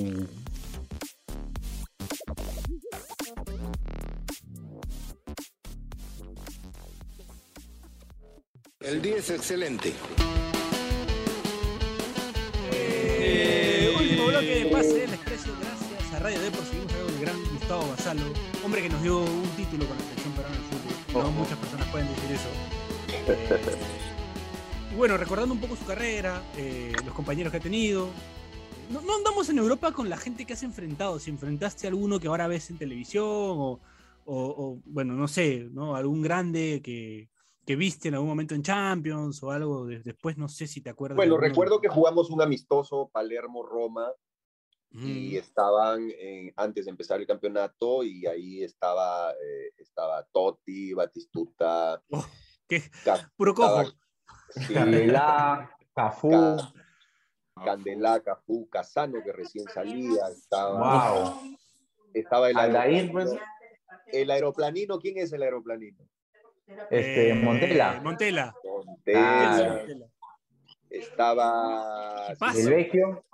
El día es excelente. Eh, último bloque de Pase del Desprecio, gracias a Radio Depot. Seguimos con el gran Gustavo Basalo, hombre que nos dio un título con la selección peruana de fútbol. No muchas personas pueden decir eso. Eh, y bueno, recordando un poco su carrera, eh, los compañeros que ha tenido, no, no andamos en Europa con la gente que has enfrentado. Si enfrentaste a alguno que ahora ves en televisión o, o- o, bueno, no sé, ¿no? Algún grande que, que viste en algún momento en Champions o algo de- después, no sé si te acuerdas. Bueno, recuerdo que jugamos un amistoso Palermo-Roma Mm. y estaban en- antes de empezar el campeonato y ahí estaba, eh, estaba Totti, Batistuta. Oh, qué Ca- puro cojo. sí, Candelá, Cafú. Ca- Candelá, Cafú, Casano, que recién salía. Estaba, Wow. estaba el Aldair, pues. El aeroplanino, ¿quién es el aeroplanino? Este, Eh, Montela. Montela. Montela. Estaba. El Vecchio.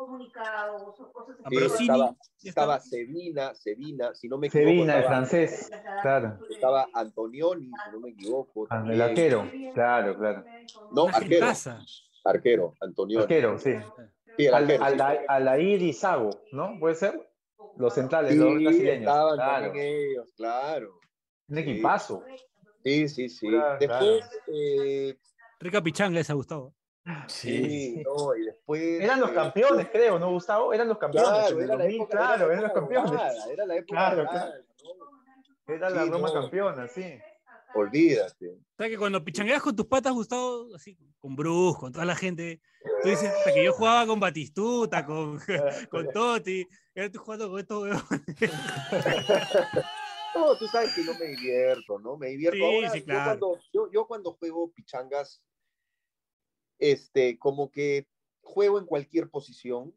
Estaba, estaba. Sevina, Sevina, si no me equivoco. Sevina, el francés. Claro. Estaba Antonioni, si no me equivoco. Ah, El arquero. Claro, claro. No, arquero. Arquero, Antonioni. Arquero, sí. Sí, el Al- arquero. sí. Alda- Aldair y Sago, ¿no? ¿Puede ser? Los centrales, Sí, los brasileños. estaban Claro. ellos, claro. Un equipazo. Sí, sí, sí. Claro, Después, eh, Rica pichanga esa, Gustavo. sí, no, y después. Eran los eh, campeones, creo, ¿no, Gustavo? Eran los campeones. Claro, era la 2000, época, claro, era la eran los campeones. Era la época Claro, dorada, ¿no? Era la Sí, Roma no. campeona, sí. Olvídate. O sea que cuando pichangueas con tus patas, Gustavo, así, con Bruce, con toda la gente, tú dices, hasta que yo jugaba con Batistuta, con, con Totti, y ahora estoy jugando con estos huevones. No, tú sabes que no me divierto, ¿no? Me divierto Sí, ahora. sí, yo claro. cuando, yo, yo cuando juego pichangas, este, como que juego en cualquier posición.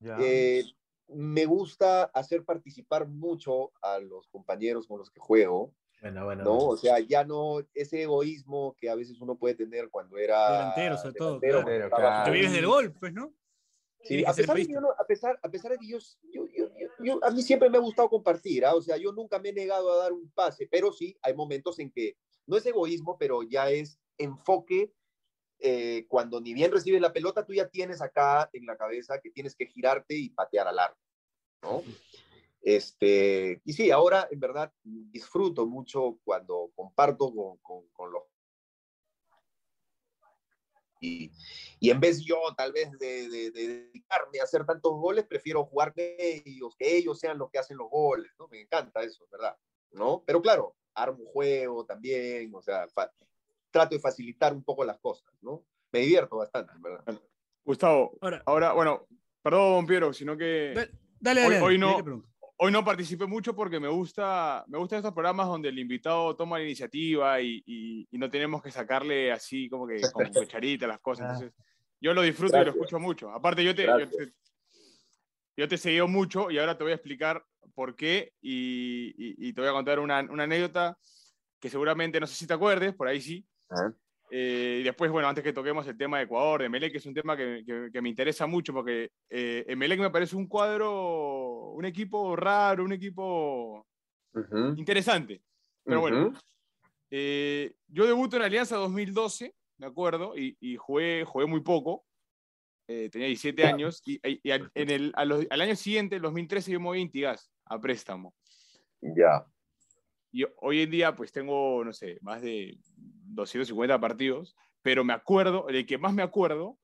Ya. Eh, me gusta hacer participar mucho a los compañeros con los que juego, Bueno, bueno. ¿no? O sea, ya no ese egoísmo que a veces uno puede tener cuando era Delantero, sobre todo, delantero, claro. Claro. Te vives del gol, pues, ¿no? Sí, a pesar, de que yo no- a, pesar, a pesar de que yo, yo, yo- yo- a mí siempre me ha gustado compartir, ¿ah? o sea, yo nunca me he negado a dar un pase, pero sí, hay momentos en que no es egoísmo, pero ya es enfoque, eh, cuando ni bien recibes la pelota, tú ya tienes acá en la cabeza que tienes que girarte y patear al arco, ¿no? Este, y sí, ahora en verdad disfruto mucho cuando comparto con, con, con los y, y en vez yo tal vez de, de- de dedicarme a hacer tantos goles, prefiero jugar con ellos, que ellos sean los que hacen los goles, ¿no? Me encanta eso, ¿verdad? ¿No? Pero claro, armo un juego también, o sea, trato de facilitar un poco las cosas, ¿no? Me divierto bastante, ¿verdad? Gustavo, Ahora, ahora, bueno, perdón, Piero, sino que dale, dale, Hoy- dale, hoy no. Hoy no participé mucho porque me gusta, me gustan estos programas donde el invitado toma la iniciativa y, y- y no tenemos que sacarle así como que con cucharita las cosas. Ah. Entonces, yo lo disfruto y lo Gracias. escucho mucho. Aparte, yo te, yo Gracias. te, yo te he seguido mucho y ahora te voy a explicar por qué y, y- te voy a contar una, una anécdota que seguramente no sé si te acuerdes, por ahí sí. Ajá. Eh, y después, bueno, antes que toquemos el tema de Ecuador, de Emelec, que es un tema que, que- que me interesa mucho porque eh, Emelec me parece un cuadro, un equipo raro, un equipo Ujú, interesante. Pero bueno, ujú. eh, yo debuto en Alianza 2012, me acuerdo, y, y jugué, jugué muy poco. Eh, tenía 17 años y, y al- en el, a los- al año siguiente, el 2013, yo me voy a Intigas a préstamo. Ya. Y hoy en día, pues tengo, no sé, más de 250 partidos, pero me acuerdo, el que más me acuerdo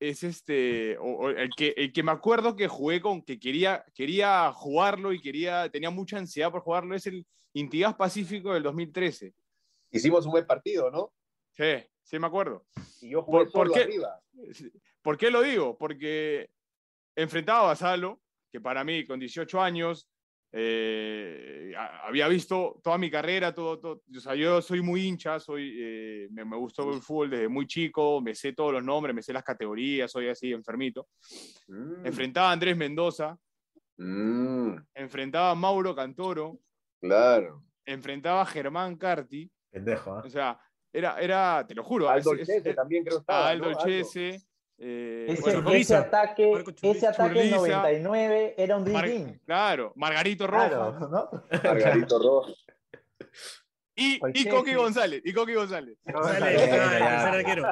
es este, o- o el, que, el que me acuerdo que jugué con, que quería, quería jugarlo y quería, tenía mucha ansiedad por jugarlo, es el Intigas Pacífico del 2013. Hicimos un buen partido, ¿no? Sí, sí me acuerdo. Y yo jugué ¿Por- qué? arriba. ¿Por qué lo digo? Porque enfrentaba a Basalo, que para mí con 18 años eh, había visto toda mi carrera, todo, todo- o sea, yo soy muy hincha, soy, eh, me, me gustó el fútbol desde muy chico, me sé todos los nombres, me sé las categorías, soy así enfermito. Mm, Enfrentaba a Andrés Mendoza, mm, enfrentaba a Mauro Cantoro, claro. enfrentaba a Germán Carti, Pendejo, ¿ah? o sea, era, era te lo juro, Aldo es- es- Chese es- también creo a estaba, Aldo ¿no? Chese, eh, Ese, bueno, ese ataque, ese ataque en Churliza. 99 era un Mar- claro, Margarito Rojas. Claro, ¿no? Margarito Rojas. Y, y Coqui González, y Coqui González. Sale arquero.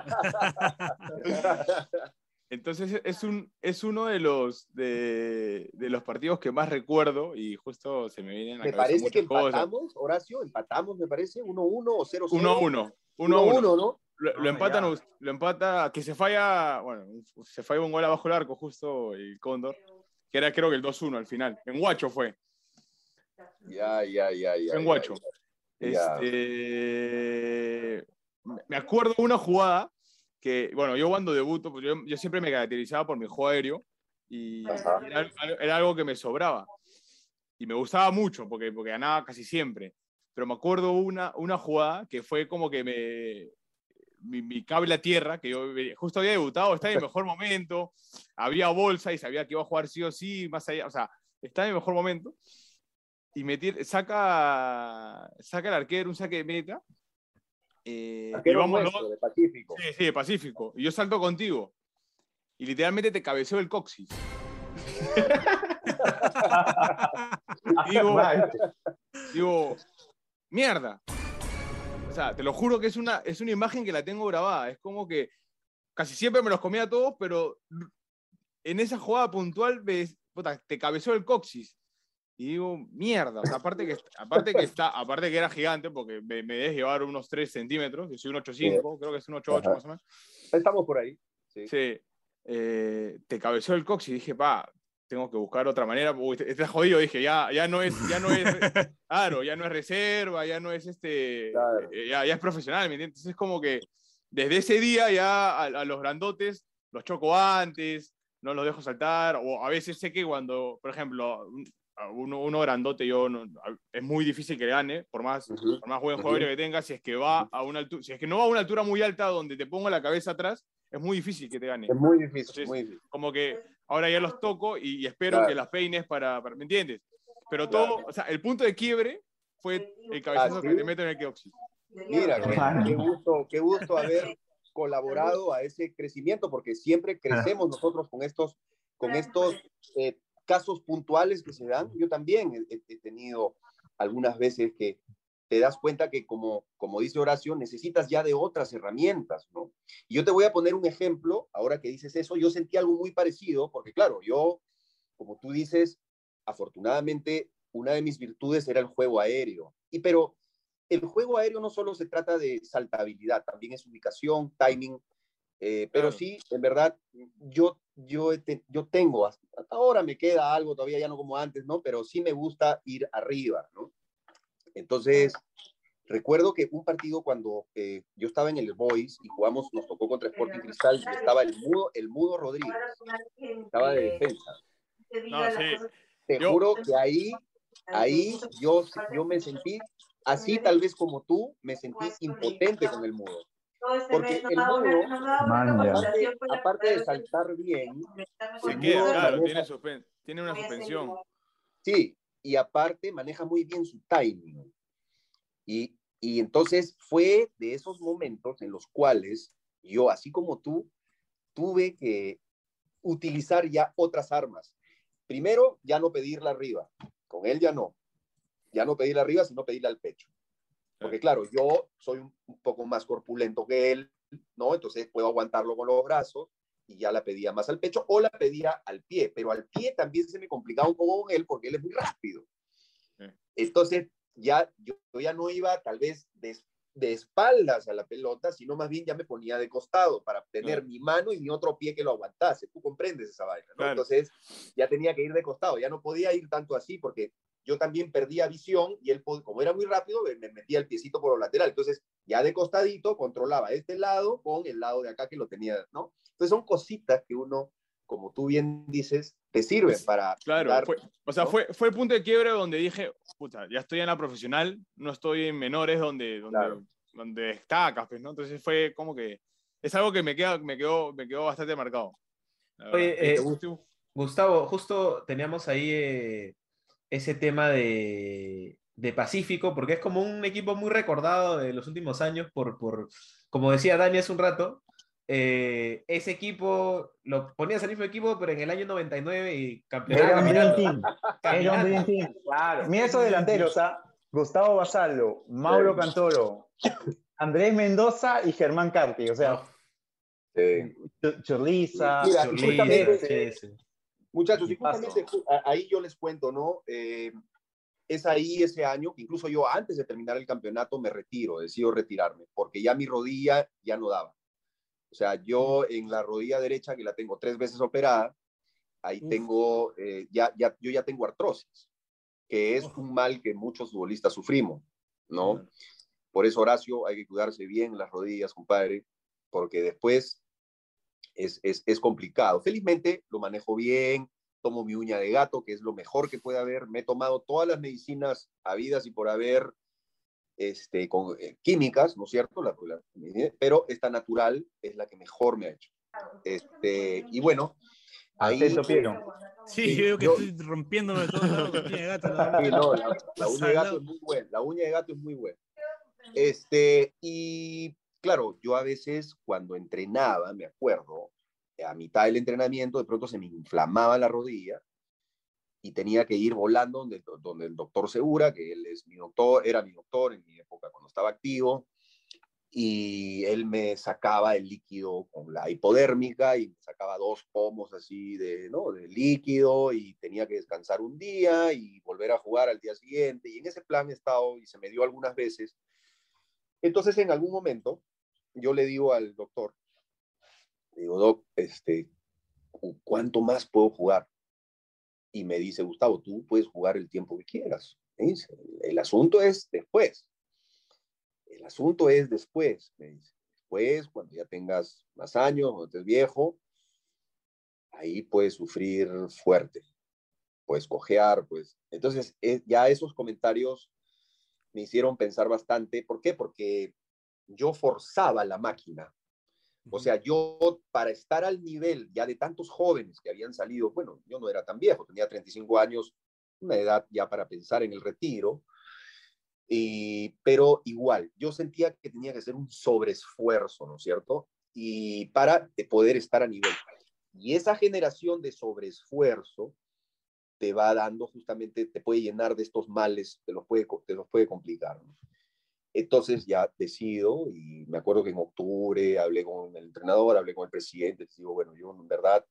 Entonces es, un, es uno de los, de, de los partidos que más recuerdo y justo se me vienen a la Me parece que muchas cosas. empatamos, Horacio, empatamos, me parece, 1-1 o 0-0. 1-1. 1-1. 1-1, ¿no? Lo, lo Ah, empatan, ya. lo empata, que se falla, bueno, se falla un gol abajo el arco justo el Cóndor, que era creo que el 2-1 al final. En Guacho fue, Ya, ya, ya, ya. en ya, Guacho. Ya. Este, me acuerdo una jugada que, bueno, yo cuando debuto, pues yo, yo siempre me caracterizaba por mi juego aéreo y era, era algo que me sobraba. Y me gustaba mucho porque, porque ganaba casi siempre. Pero me acuerdo una, una jugada que fue como que me, mi, mi cable a tierra, que yo justo había debutado, estaba en mi mejor momento, había bolsa y sabía que iba a jugar sí o sí, más allá, o sea, estaba en mi mejor momento. Y me tira- saca, saca el arquero un saque de meta. eh, y Arquero vamos nuestro, de Pacífico. Sí, sí, de Pacífico. Y yo salto contigo. Y literalmente te cabeceo el coxis. digo, digo, mierda. Sea, te lo juro que es una, es una imagen que la tengo grabada. Es como que casi siempre me los comía a todos, pero en esa jugada puntual ves, puta, te cabeceó el coxis. Y digo, mierda. O sea, aparte que, aparte que, está, aparte que era gigante, porque me, me debes llevar unos 3 centímetros. Yo soy un 8,5, creo que es un 8,8 Ajá. más o menos. Estamos por ahí. Sí. Sí. Eh, te cabeció el cox y dije, pa, tengo que buscar otra manera. Uy, está jodido. Dije, ya, ya no es, ya no es, claro, ya no es reserva, ya no es este, Claro. eh, ya, ya es profesional, ¿me entiendes? Entonces es como que desde ese día ya a, a los grandotes los choco antes, no los dejo saltar, o a veces sé que cuando, por ejemplo, uno, uno grandote yo no- es muy difícil que gane, por más, Ujú. por más buen jugador que tenga, si es que va a una altura, si es que no va a una altura muy alta donde te pongo la cabeza atrás, es muy difícil que te gane Es muy difícil, Entonces, muy difícil. como que ahora ya los toco y, y espero Claro. que las peines para, para- ¿me entiendes? Pero todo, Claro. o sea, el punto de quiebre fue el cabezazo Ah, que te meto en el keoxi. Mira, qué, gusto, qué gusto haber colaborado a ese crecimiento, porque siempre crecemos nosotros con estos, con estos eh, casos puntuales que se dan. Yo también he- he tenido algunas veces que te das cuenta que, como, como dice Horacio, necesitas ya de otras herramientas, ¿no? Y yo te voy a poner un ejemplo, ahora que dices eso, yo sentí algo muy parecido, porque claro, yo, como tú dices, afortunadamente, una de mis virtudes era el juego aéreo. Y pero el juego aéreo no solo se trata de saltabilidad, también es ubicación, timing, eh, pero Claro. sí, en verdad, yo, yo, yo tengo, hasta ahora me queda algo, todavía ya no como antes, ¿no? Pero sí me gusta ir arriba, ¿no? Entonces, recuerdo que un partido cuando eh, yo estaba en el Boys y jugamos, nos tocó contra Sporting Cristal, y estaba el mudo, el mudo Rodríguez, estaba de defensa. No, sí. Te Yo- juro que ahí, ahí yo, yo me sentí, así tal vez como tú, me sentí impotente con el mudo. Porque el mudo, aparte, aparte de saltar bien, Se queda, claro, tiene, tiene una suspensión. sí, y aparte maneja muy bien su timing. Y, y entonces fue de esos momentos en los cuales yo, así como tú, tuve que utilizar ya otras armas. Primero, ya no pedirla arriba. Con él ya no. Ya no pedirla arriba, sino pedirla al pecho. Porque claro, yo soy un, un poco más corpulento que él, ¿no? Entonces puedo aguantarlo con los brazos y ya la pedía más al pecho o la pedía al pie, pero al pie también se me complicaba un poco con él porque él es muy rápido. Entonces ya yo, ya no iba tal vez de, de espaldas a la pelota, sino más bien ya me ponía de costado para tener mi mano y mi otro pie que lo aguantase. Tú comprendes esa vaina, ¿no? Claro. Entonces ya tenía que ir de costado, ya no podía ir tanto así porque yo también perdía visión y él, como era muy rápido, me metía el piecito por lo lateral. Entonces, ya de costadito, controlaba este lado con el lado de acá que lo tenía, ¿no? Entonces, son cositas que uno, como tú bien dices, te sirven para Claro, dar- fue, o sea, ¿no? fue, fue el punto de quiebre donde dije, puta, ya estoy en la profesional, no estoy en menores donde, donde, Claro. donde destacas, pues, ¿no? Entonces fue como que, es algo que me, queda, me, quedó, me quedó bastante marcado. Oye, eh. Gustavo, justo teníamos ahí eh, ese tema de, de Pacífico, porque es como un equipo muy recordado de los últimos años por, por como decía Dani hace un rato, eh, ese equipo lo ponías al mismo equipo, pero en el año 99 y campeonato Era un Dream caminando. Team. Era un Dream Team. Claro. Mira esos delanteros, ¿ah? Gustavo Basalo, Mauro Cantoro, Andrés Mendoza y Germán Carpi. O sea, Sí. Ch- Churliza. Muchachos, y justamente ahí yo les cuento, ¿no? Eh, es ahí ese año, que incluso yo antes de terminar el campeonato me retiro, decido retirarme, porque ya mi rodilla ya no daba. O sea, yo en la rodilla derecha, que la tengo tres veces operada, ahí Uf. tengo, eh, ya, ya, yo ya tengo artrosis, que es un mal que muchos futbolistas sufrimos, ¿no? Por eso, Horacio, hay que cuidarse bien las rodillas, compadre, porque después es, es, es complicado. Felizmente lo manejo bien, tomo mi uña de gato, que es lo mejor que puede haber. Me he tomado todas las medicinas habidas y por haber este, con, eh, químicas, ¿no es cierto? La- la- pero esta natural es la que mejor me ha hecho. Este, y bueno, ahí... Atento, Piero. Sí, Sí, yo veo que yo- estoy rompiéndome lados con uña de gato. la- Sí, no, la, la uña de gato es muy buena. La uña de gato es muy buena. Este, y claro, yo a veces cuando entrenaba, me acuerdo, a mitad del entrenamiento, de pronto se me inflamaba la rodilla y tenía que ir volando donde, donde el doctor Segura, que él es mi doctor, era mi doctor en mi época cuando estaba activo, y él me sacaba el líquido con la hipodérmica y me sacaba dos pomos así de, ¿no? de líquido y tenía que descansar un día y volver a jugar al día siguiente. Y en ese plan he estado y se me dio algunas veces. Entonces, en algún momento, yo le digo al doctor, digo, doc, este, ¿cu- ¿cuánto más puedo jugar? Y me dice, Gustavo, tú puedes jugar el tiempo que quieras. El asunto es después. El asunto es después, me dice. Después, cuando ya tengas más años, cuando estés viejo, ahí puedes sufrir fuerte, puedes cojear, pues. Entonces, eh, ya esos comentarios me hicieron pensar bastante. ¿Por qué? Porque yo forzaba la máquina. O sea, yo para estar al nivel ya de tantos jóvenes que habían salido, bueno, yo no era tan viejo, tenía 35 años, una edad ya para pensar en el retiro, y, pero igual, yo sentía que tenía que hacer un sobreesfuerzo, ¿no es cierto? Y para eh, poder estar a nivel. Y esa generación de sobreesfuerzo te va dando justamente, te puede llenar de estos males, te los puede, te los puede complicar. ¿no? Entonces ya decido y me acuerdo que en octubre hablé con el entrenador, hablé con el presidente, les digo, bueno, yo en verdad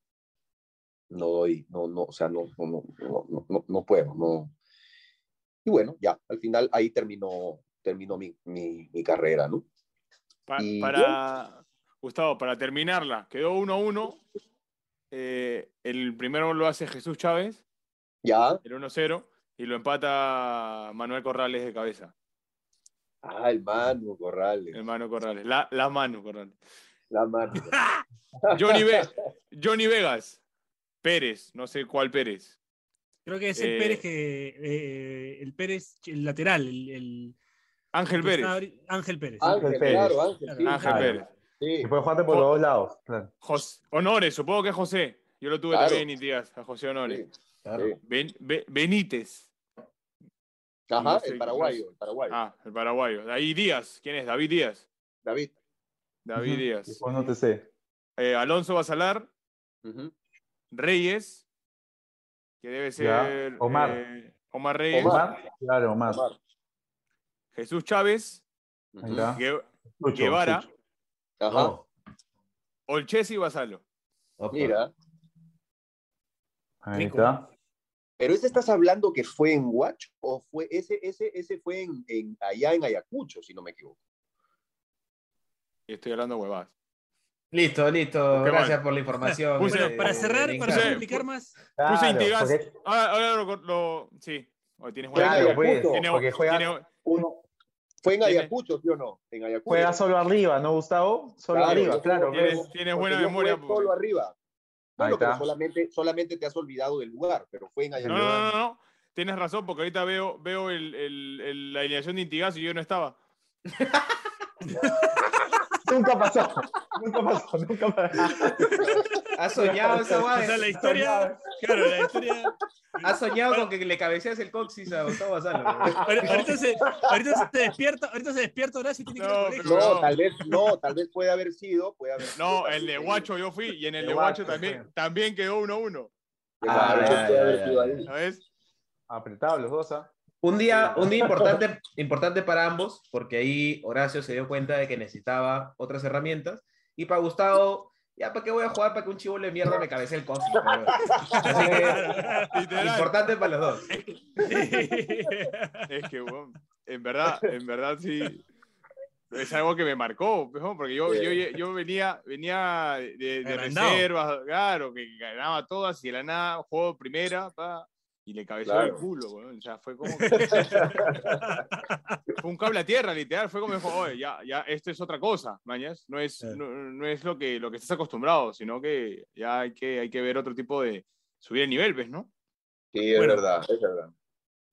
no doy, no, no, o sea, no, no, no, no, no, puedo, no. Y bueno, ya, al final ahí terminó, terminó mi, mi, mi carrera, ¿no? Pa- Y para, Gustavo, para terminarla, quedó 1-1. Eh, el primero lo hace Jesús Chávez, Ya, el 1-0, y lo empata Manuel Corrales de cabeza. Ah, el Manu Corrales, El Manu Corrales. La, la Manu Corrales. la Manu. Johnny, Ve- Johnny Vegas. Pérez, no sé cuál Pérez. Creo que es el Eh, Pérez que. eh, el Pérez, el lateral, el. el- Ángel Pérez. Ángel Pérez. Ángel, Pérez. claro, Ángel, sí, Ángel Claro. Pérez. sí. Que puede jugarte por los dos lados. Claro. Jos- Honores, supongo que es José. Yo lo tuve Claro. también en Itigas, a José Honores. sí. Ben- Be- Benítez. Ajá, el paraguayo, el paraguayo. Ah, el paraguayo. Ahí Díaz. ¿Quién es? David Díaz. David. David. Díaz. Después no te sé. Eh, Alonso Basalar. Ujú. Reyes. Que debe ser. Ya. Omar. eh, Omar Reyes. Omar. Claro, Omar. Omar. Jesús Chávez. Gue- Chucho, Guevara. Chucho. Ajá, Oh, Olchesi y Basalo. opa. mira. Ahí Rico. está. Pero ese estás hablando que fue en Watch o fue ese ese ese fue en, en- allá en Ayacucho, si no me equivoco. Estoy hablando huevadas. Listo, listo. Qué Gracias mal. por la información. Puse- Bueno, eh, para cerrar, para Puse- explicar más. Puse Claro, Intigas. porque- Ah, ahora lo, lo- Sí. Hoy tienes Fue en buena Claro, pues, Ayacucho. Tiene- porque juega, tiene- uno, Fue en Ayacucho, ¿sí o no? En Ayacucho. juega solo arriba, ¿no, Gustavo? Solo Claro, arriba, claro. Tienes- buena memoria, Solo arriba. Bueno, pero solamente, solamente te has olvidado del lugar, pero fue en Ayacucho. no, no, no, no. Tienes razón, porque ahorita veo, veo el, el- el- la alineación de Intigas y yo no estaba. Nunca pasó. Nunca pasó, nunca pasó. ¿Has soñado esa O guay? sea, la historia. Claro, la historia. ¿Has soñado con que le cabeceas el coxis a Gustavo Basalo? Ahor- Ahorita se, ahorita se despierta, ahorita se despierta Horacio y tiene que ir No. No, No. tal vez, no, tal vez puede haber sido, puede haber sido No, el de. Guacho yo fui y en el De de Guacho Guacho, también, sí. también quedó 1-1. Claro, Ah, puede ya, haber ya, sido ya. ahí. ¿Sabes? Apretados los dos, ¿ah? Un día, un día importante, importante para ambos, porque ahí Horacio se dio cuenta de que necesitaba otras herramientas. Y para Gustavo, Ya, ¿para qué voy a jugar para que un chivolo de mierda me cabece el? Así que, Literal. importante para los dos. Es que, weón, en verdad, en verdad sí. Es algo que me marcó, porque yo, yo, yo venía, venía de, de reservas, claro, que ganaba todas y de la nada, juego primera, pa, y le cabezó Claro. el culo, weón. O sea, fue como que. fue un cable a tierra, literal. Fue como dijo, oye, ya, ya, esto es otra cosa, mañas. No es, Claro. no, no es lo que, lo que estás acostumbrado, sino que ya hay que, hay que ver otro tipo de subir el nivel, ¿ves, no? Sí, es Bueno. verdad, es verdad.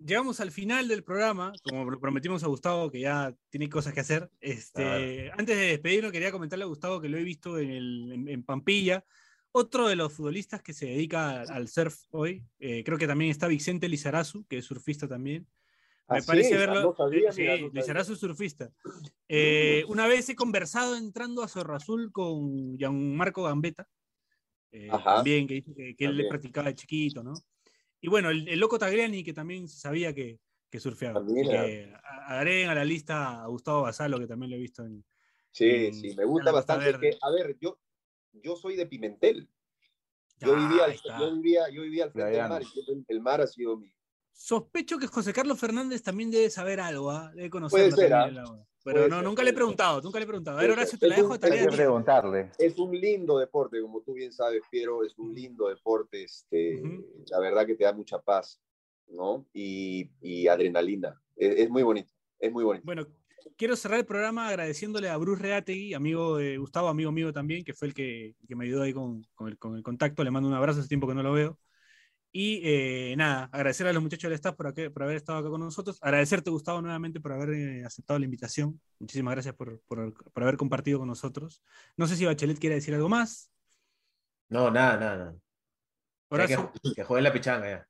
Llegamos al final del programa, como lo prometimos a Gustavo, que ya tiene cosas que hacer. Este, Antes de despedirlo, quería comentarle a Gustavo que lo he visto en, el- en- en Pampilla. Otro de los futbolistas que se dedica al- surf hoy. Eh, creo que también está Vicente Lizarazu, que es surfista también. Me Ah, sí, parece ah, verlo. sabía, eh, sí. Lizarazu es surfista. Eh, una vez he conversado entrando a Cerro Azul con Gianmarco Gambetta, eh, Ajá. también, que que, que él También. practicaba de chiquito, ¿no? Y bueno, el, el loco Tagliani, que también sabía que, que surfeaba. Así a- agreguen a la lista a Gustavo Basalo, que también lo he visto en. Sí, en- sí, me gusta bastante. Que, a ver, yo, yo soy de Pimentel. Yo Ah, vivía, al, yo vivía, yo vivía al frente del mar y el mar ha sido mi. Sospecho que José Carlos Fernández también debe saber algo, ¿ah? debe Puede conocerlo ser, también agua. Pero Puede no, ser, nunca le he preguntado, nunca le he preguntado. A ver, Horacio, te la Es dejo un- tarea. Preguntarle. Es un lindo deporte, como tú bien sabes, Piero, es un lindo deporte. Este, Ujú. La verdad que te da mucha paz, ¿no? Y, y adrenalina. Es, es muy bonito, es muy bonito. Bueno, quiero cerrar el programa agradeciéndole a Bruce Reategui, amigo de Gustavo, amigo mío también, que fue el que, que me ayudó ahí con, con el, con el contacto. Le mando un abrazo, hace tiempo que no lo veo. Y eh, nada, agradecer a los muchachos del staff por, aquí- por haber estado acá con nosotros. Agradecerte, Gustavo, nuevamente por haber eh, aceptado la invitación. Muchísimas gracias por, por- por haber compartido con nosotros. No sé si Bachelet quiere decir algo más. No, nada, nada, nada. Horacio, Que, que juegue la pichanga ya.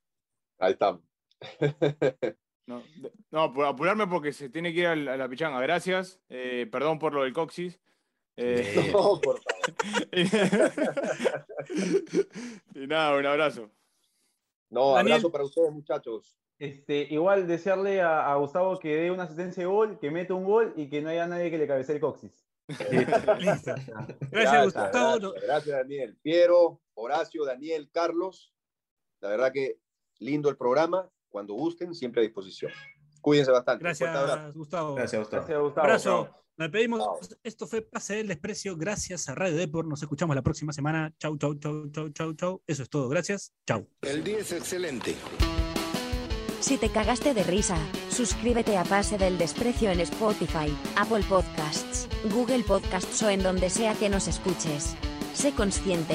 Ahí estamos. No, de- no, por apurarme porque se tiene que ir a la, a la pichanga. Gracias. Eh, perdón por lo del coxis. Eh, No, por favor. y nada, un abrazo. No, Daniel. abrazo para ustedes, muchachos. Este, igual desearle a, a Gustavo que dé una asistencia de gol, que meta un gol y que no haya nadie que le cabecee el coxis. Gracias, Gustavo. Gracias, gracias, Daniel. Piero, Horacio, Daniel, Carlos. La verdad que lindo el programa. Cuando gusten, siempre a disposición. Cuídense bastante. Fuerte abrazo. Gracias, Gustavo. Gracias, Gustavo. Gracias, Gustavo. Abrazo. Nos despedimos. Chao. Esto fue Pase del Desprecio. Gracias a Radio Deport. Nos escuchamos la próxima semana. Chau, chau, chau, chau, chau, chau. Eso es todo. Gracias. Chau. El día es excelente. Si te cagaste de risa, suscríbete a Pase del Desprecio en Spotify, Apple Podcasts, Google Podcasts o en donde sea que nos escuches. Sé consciente.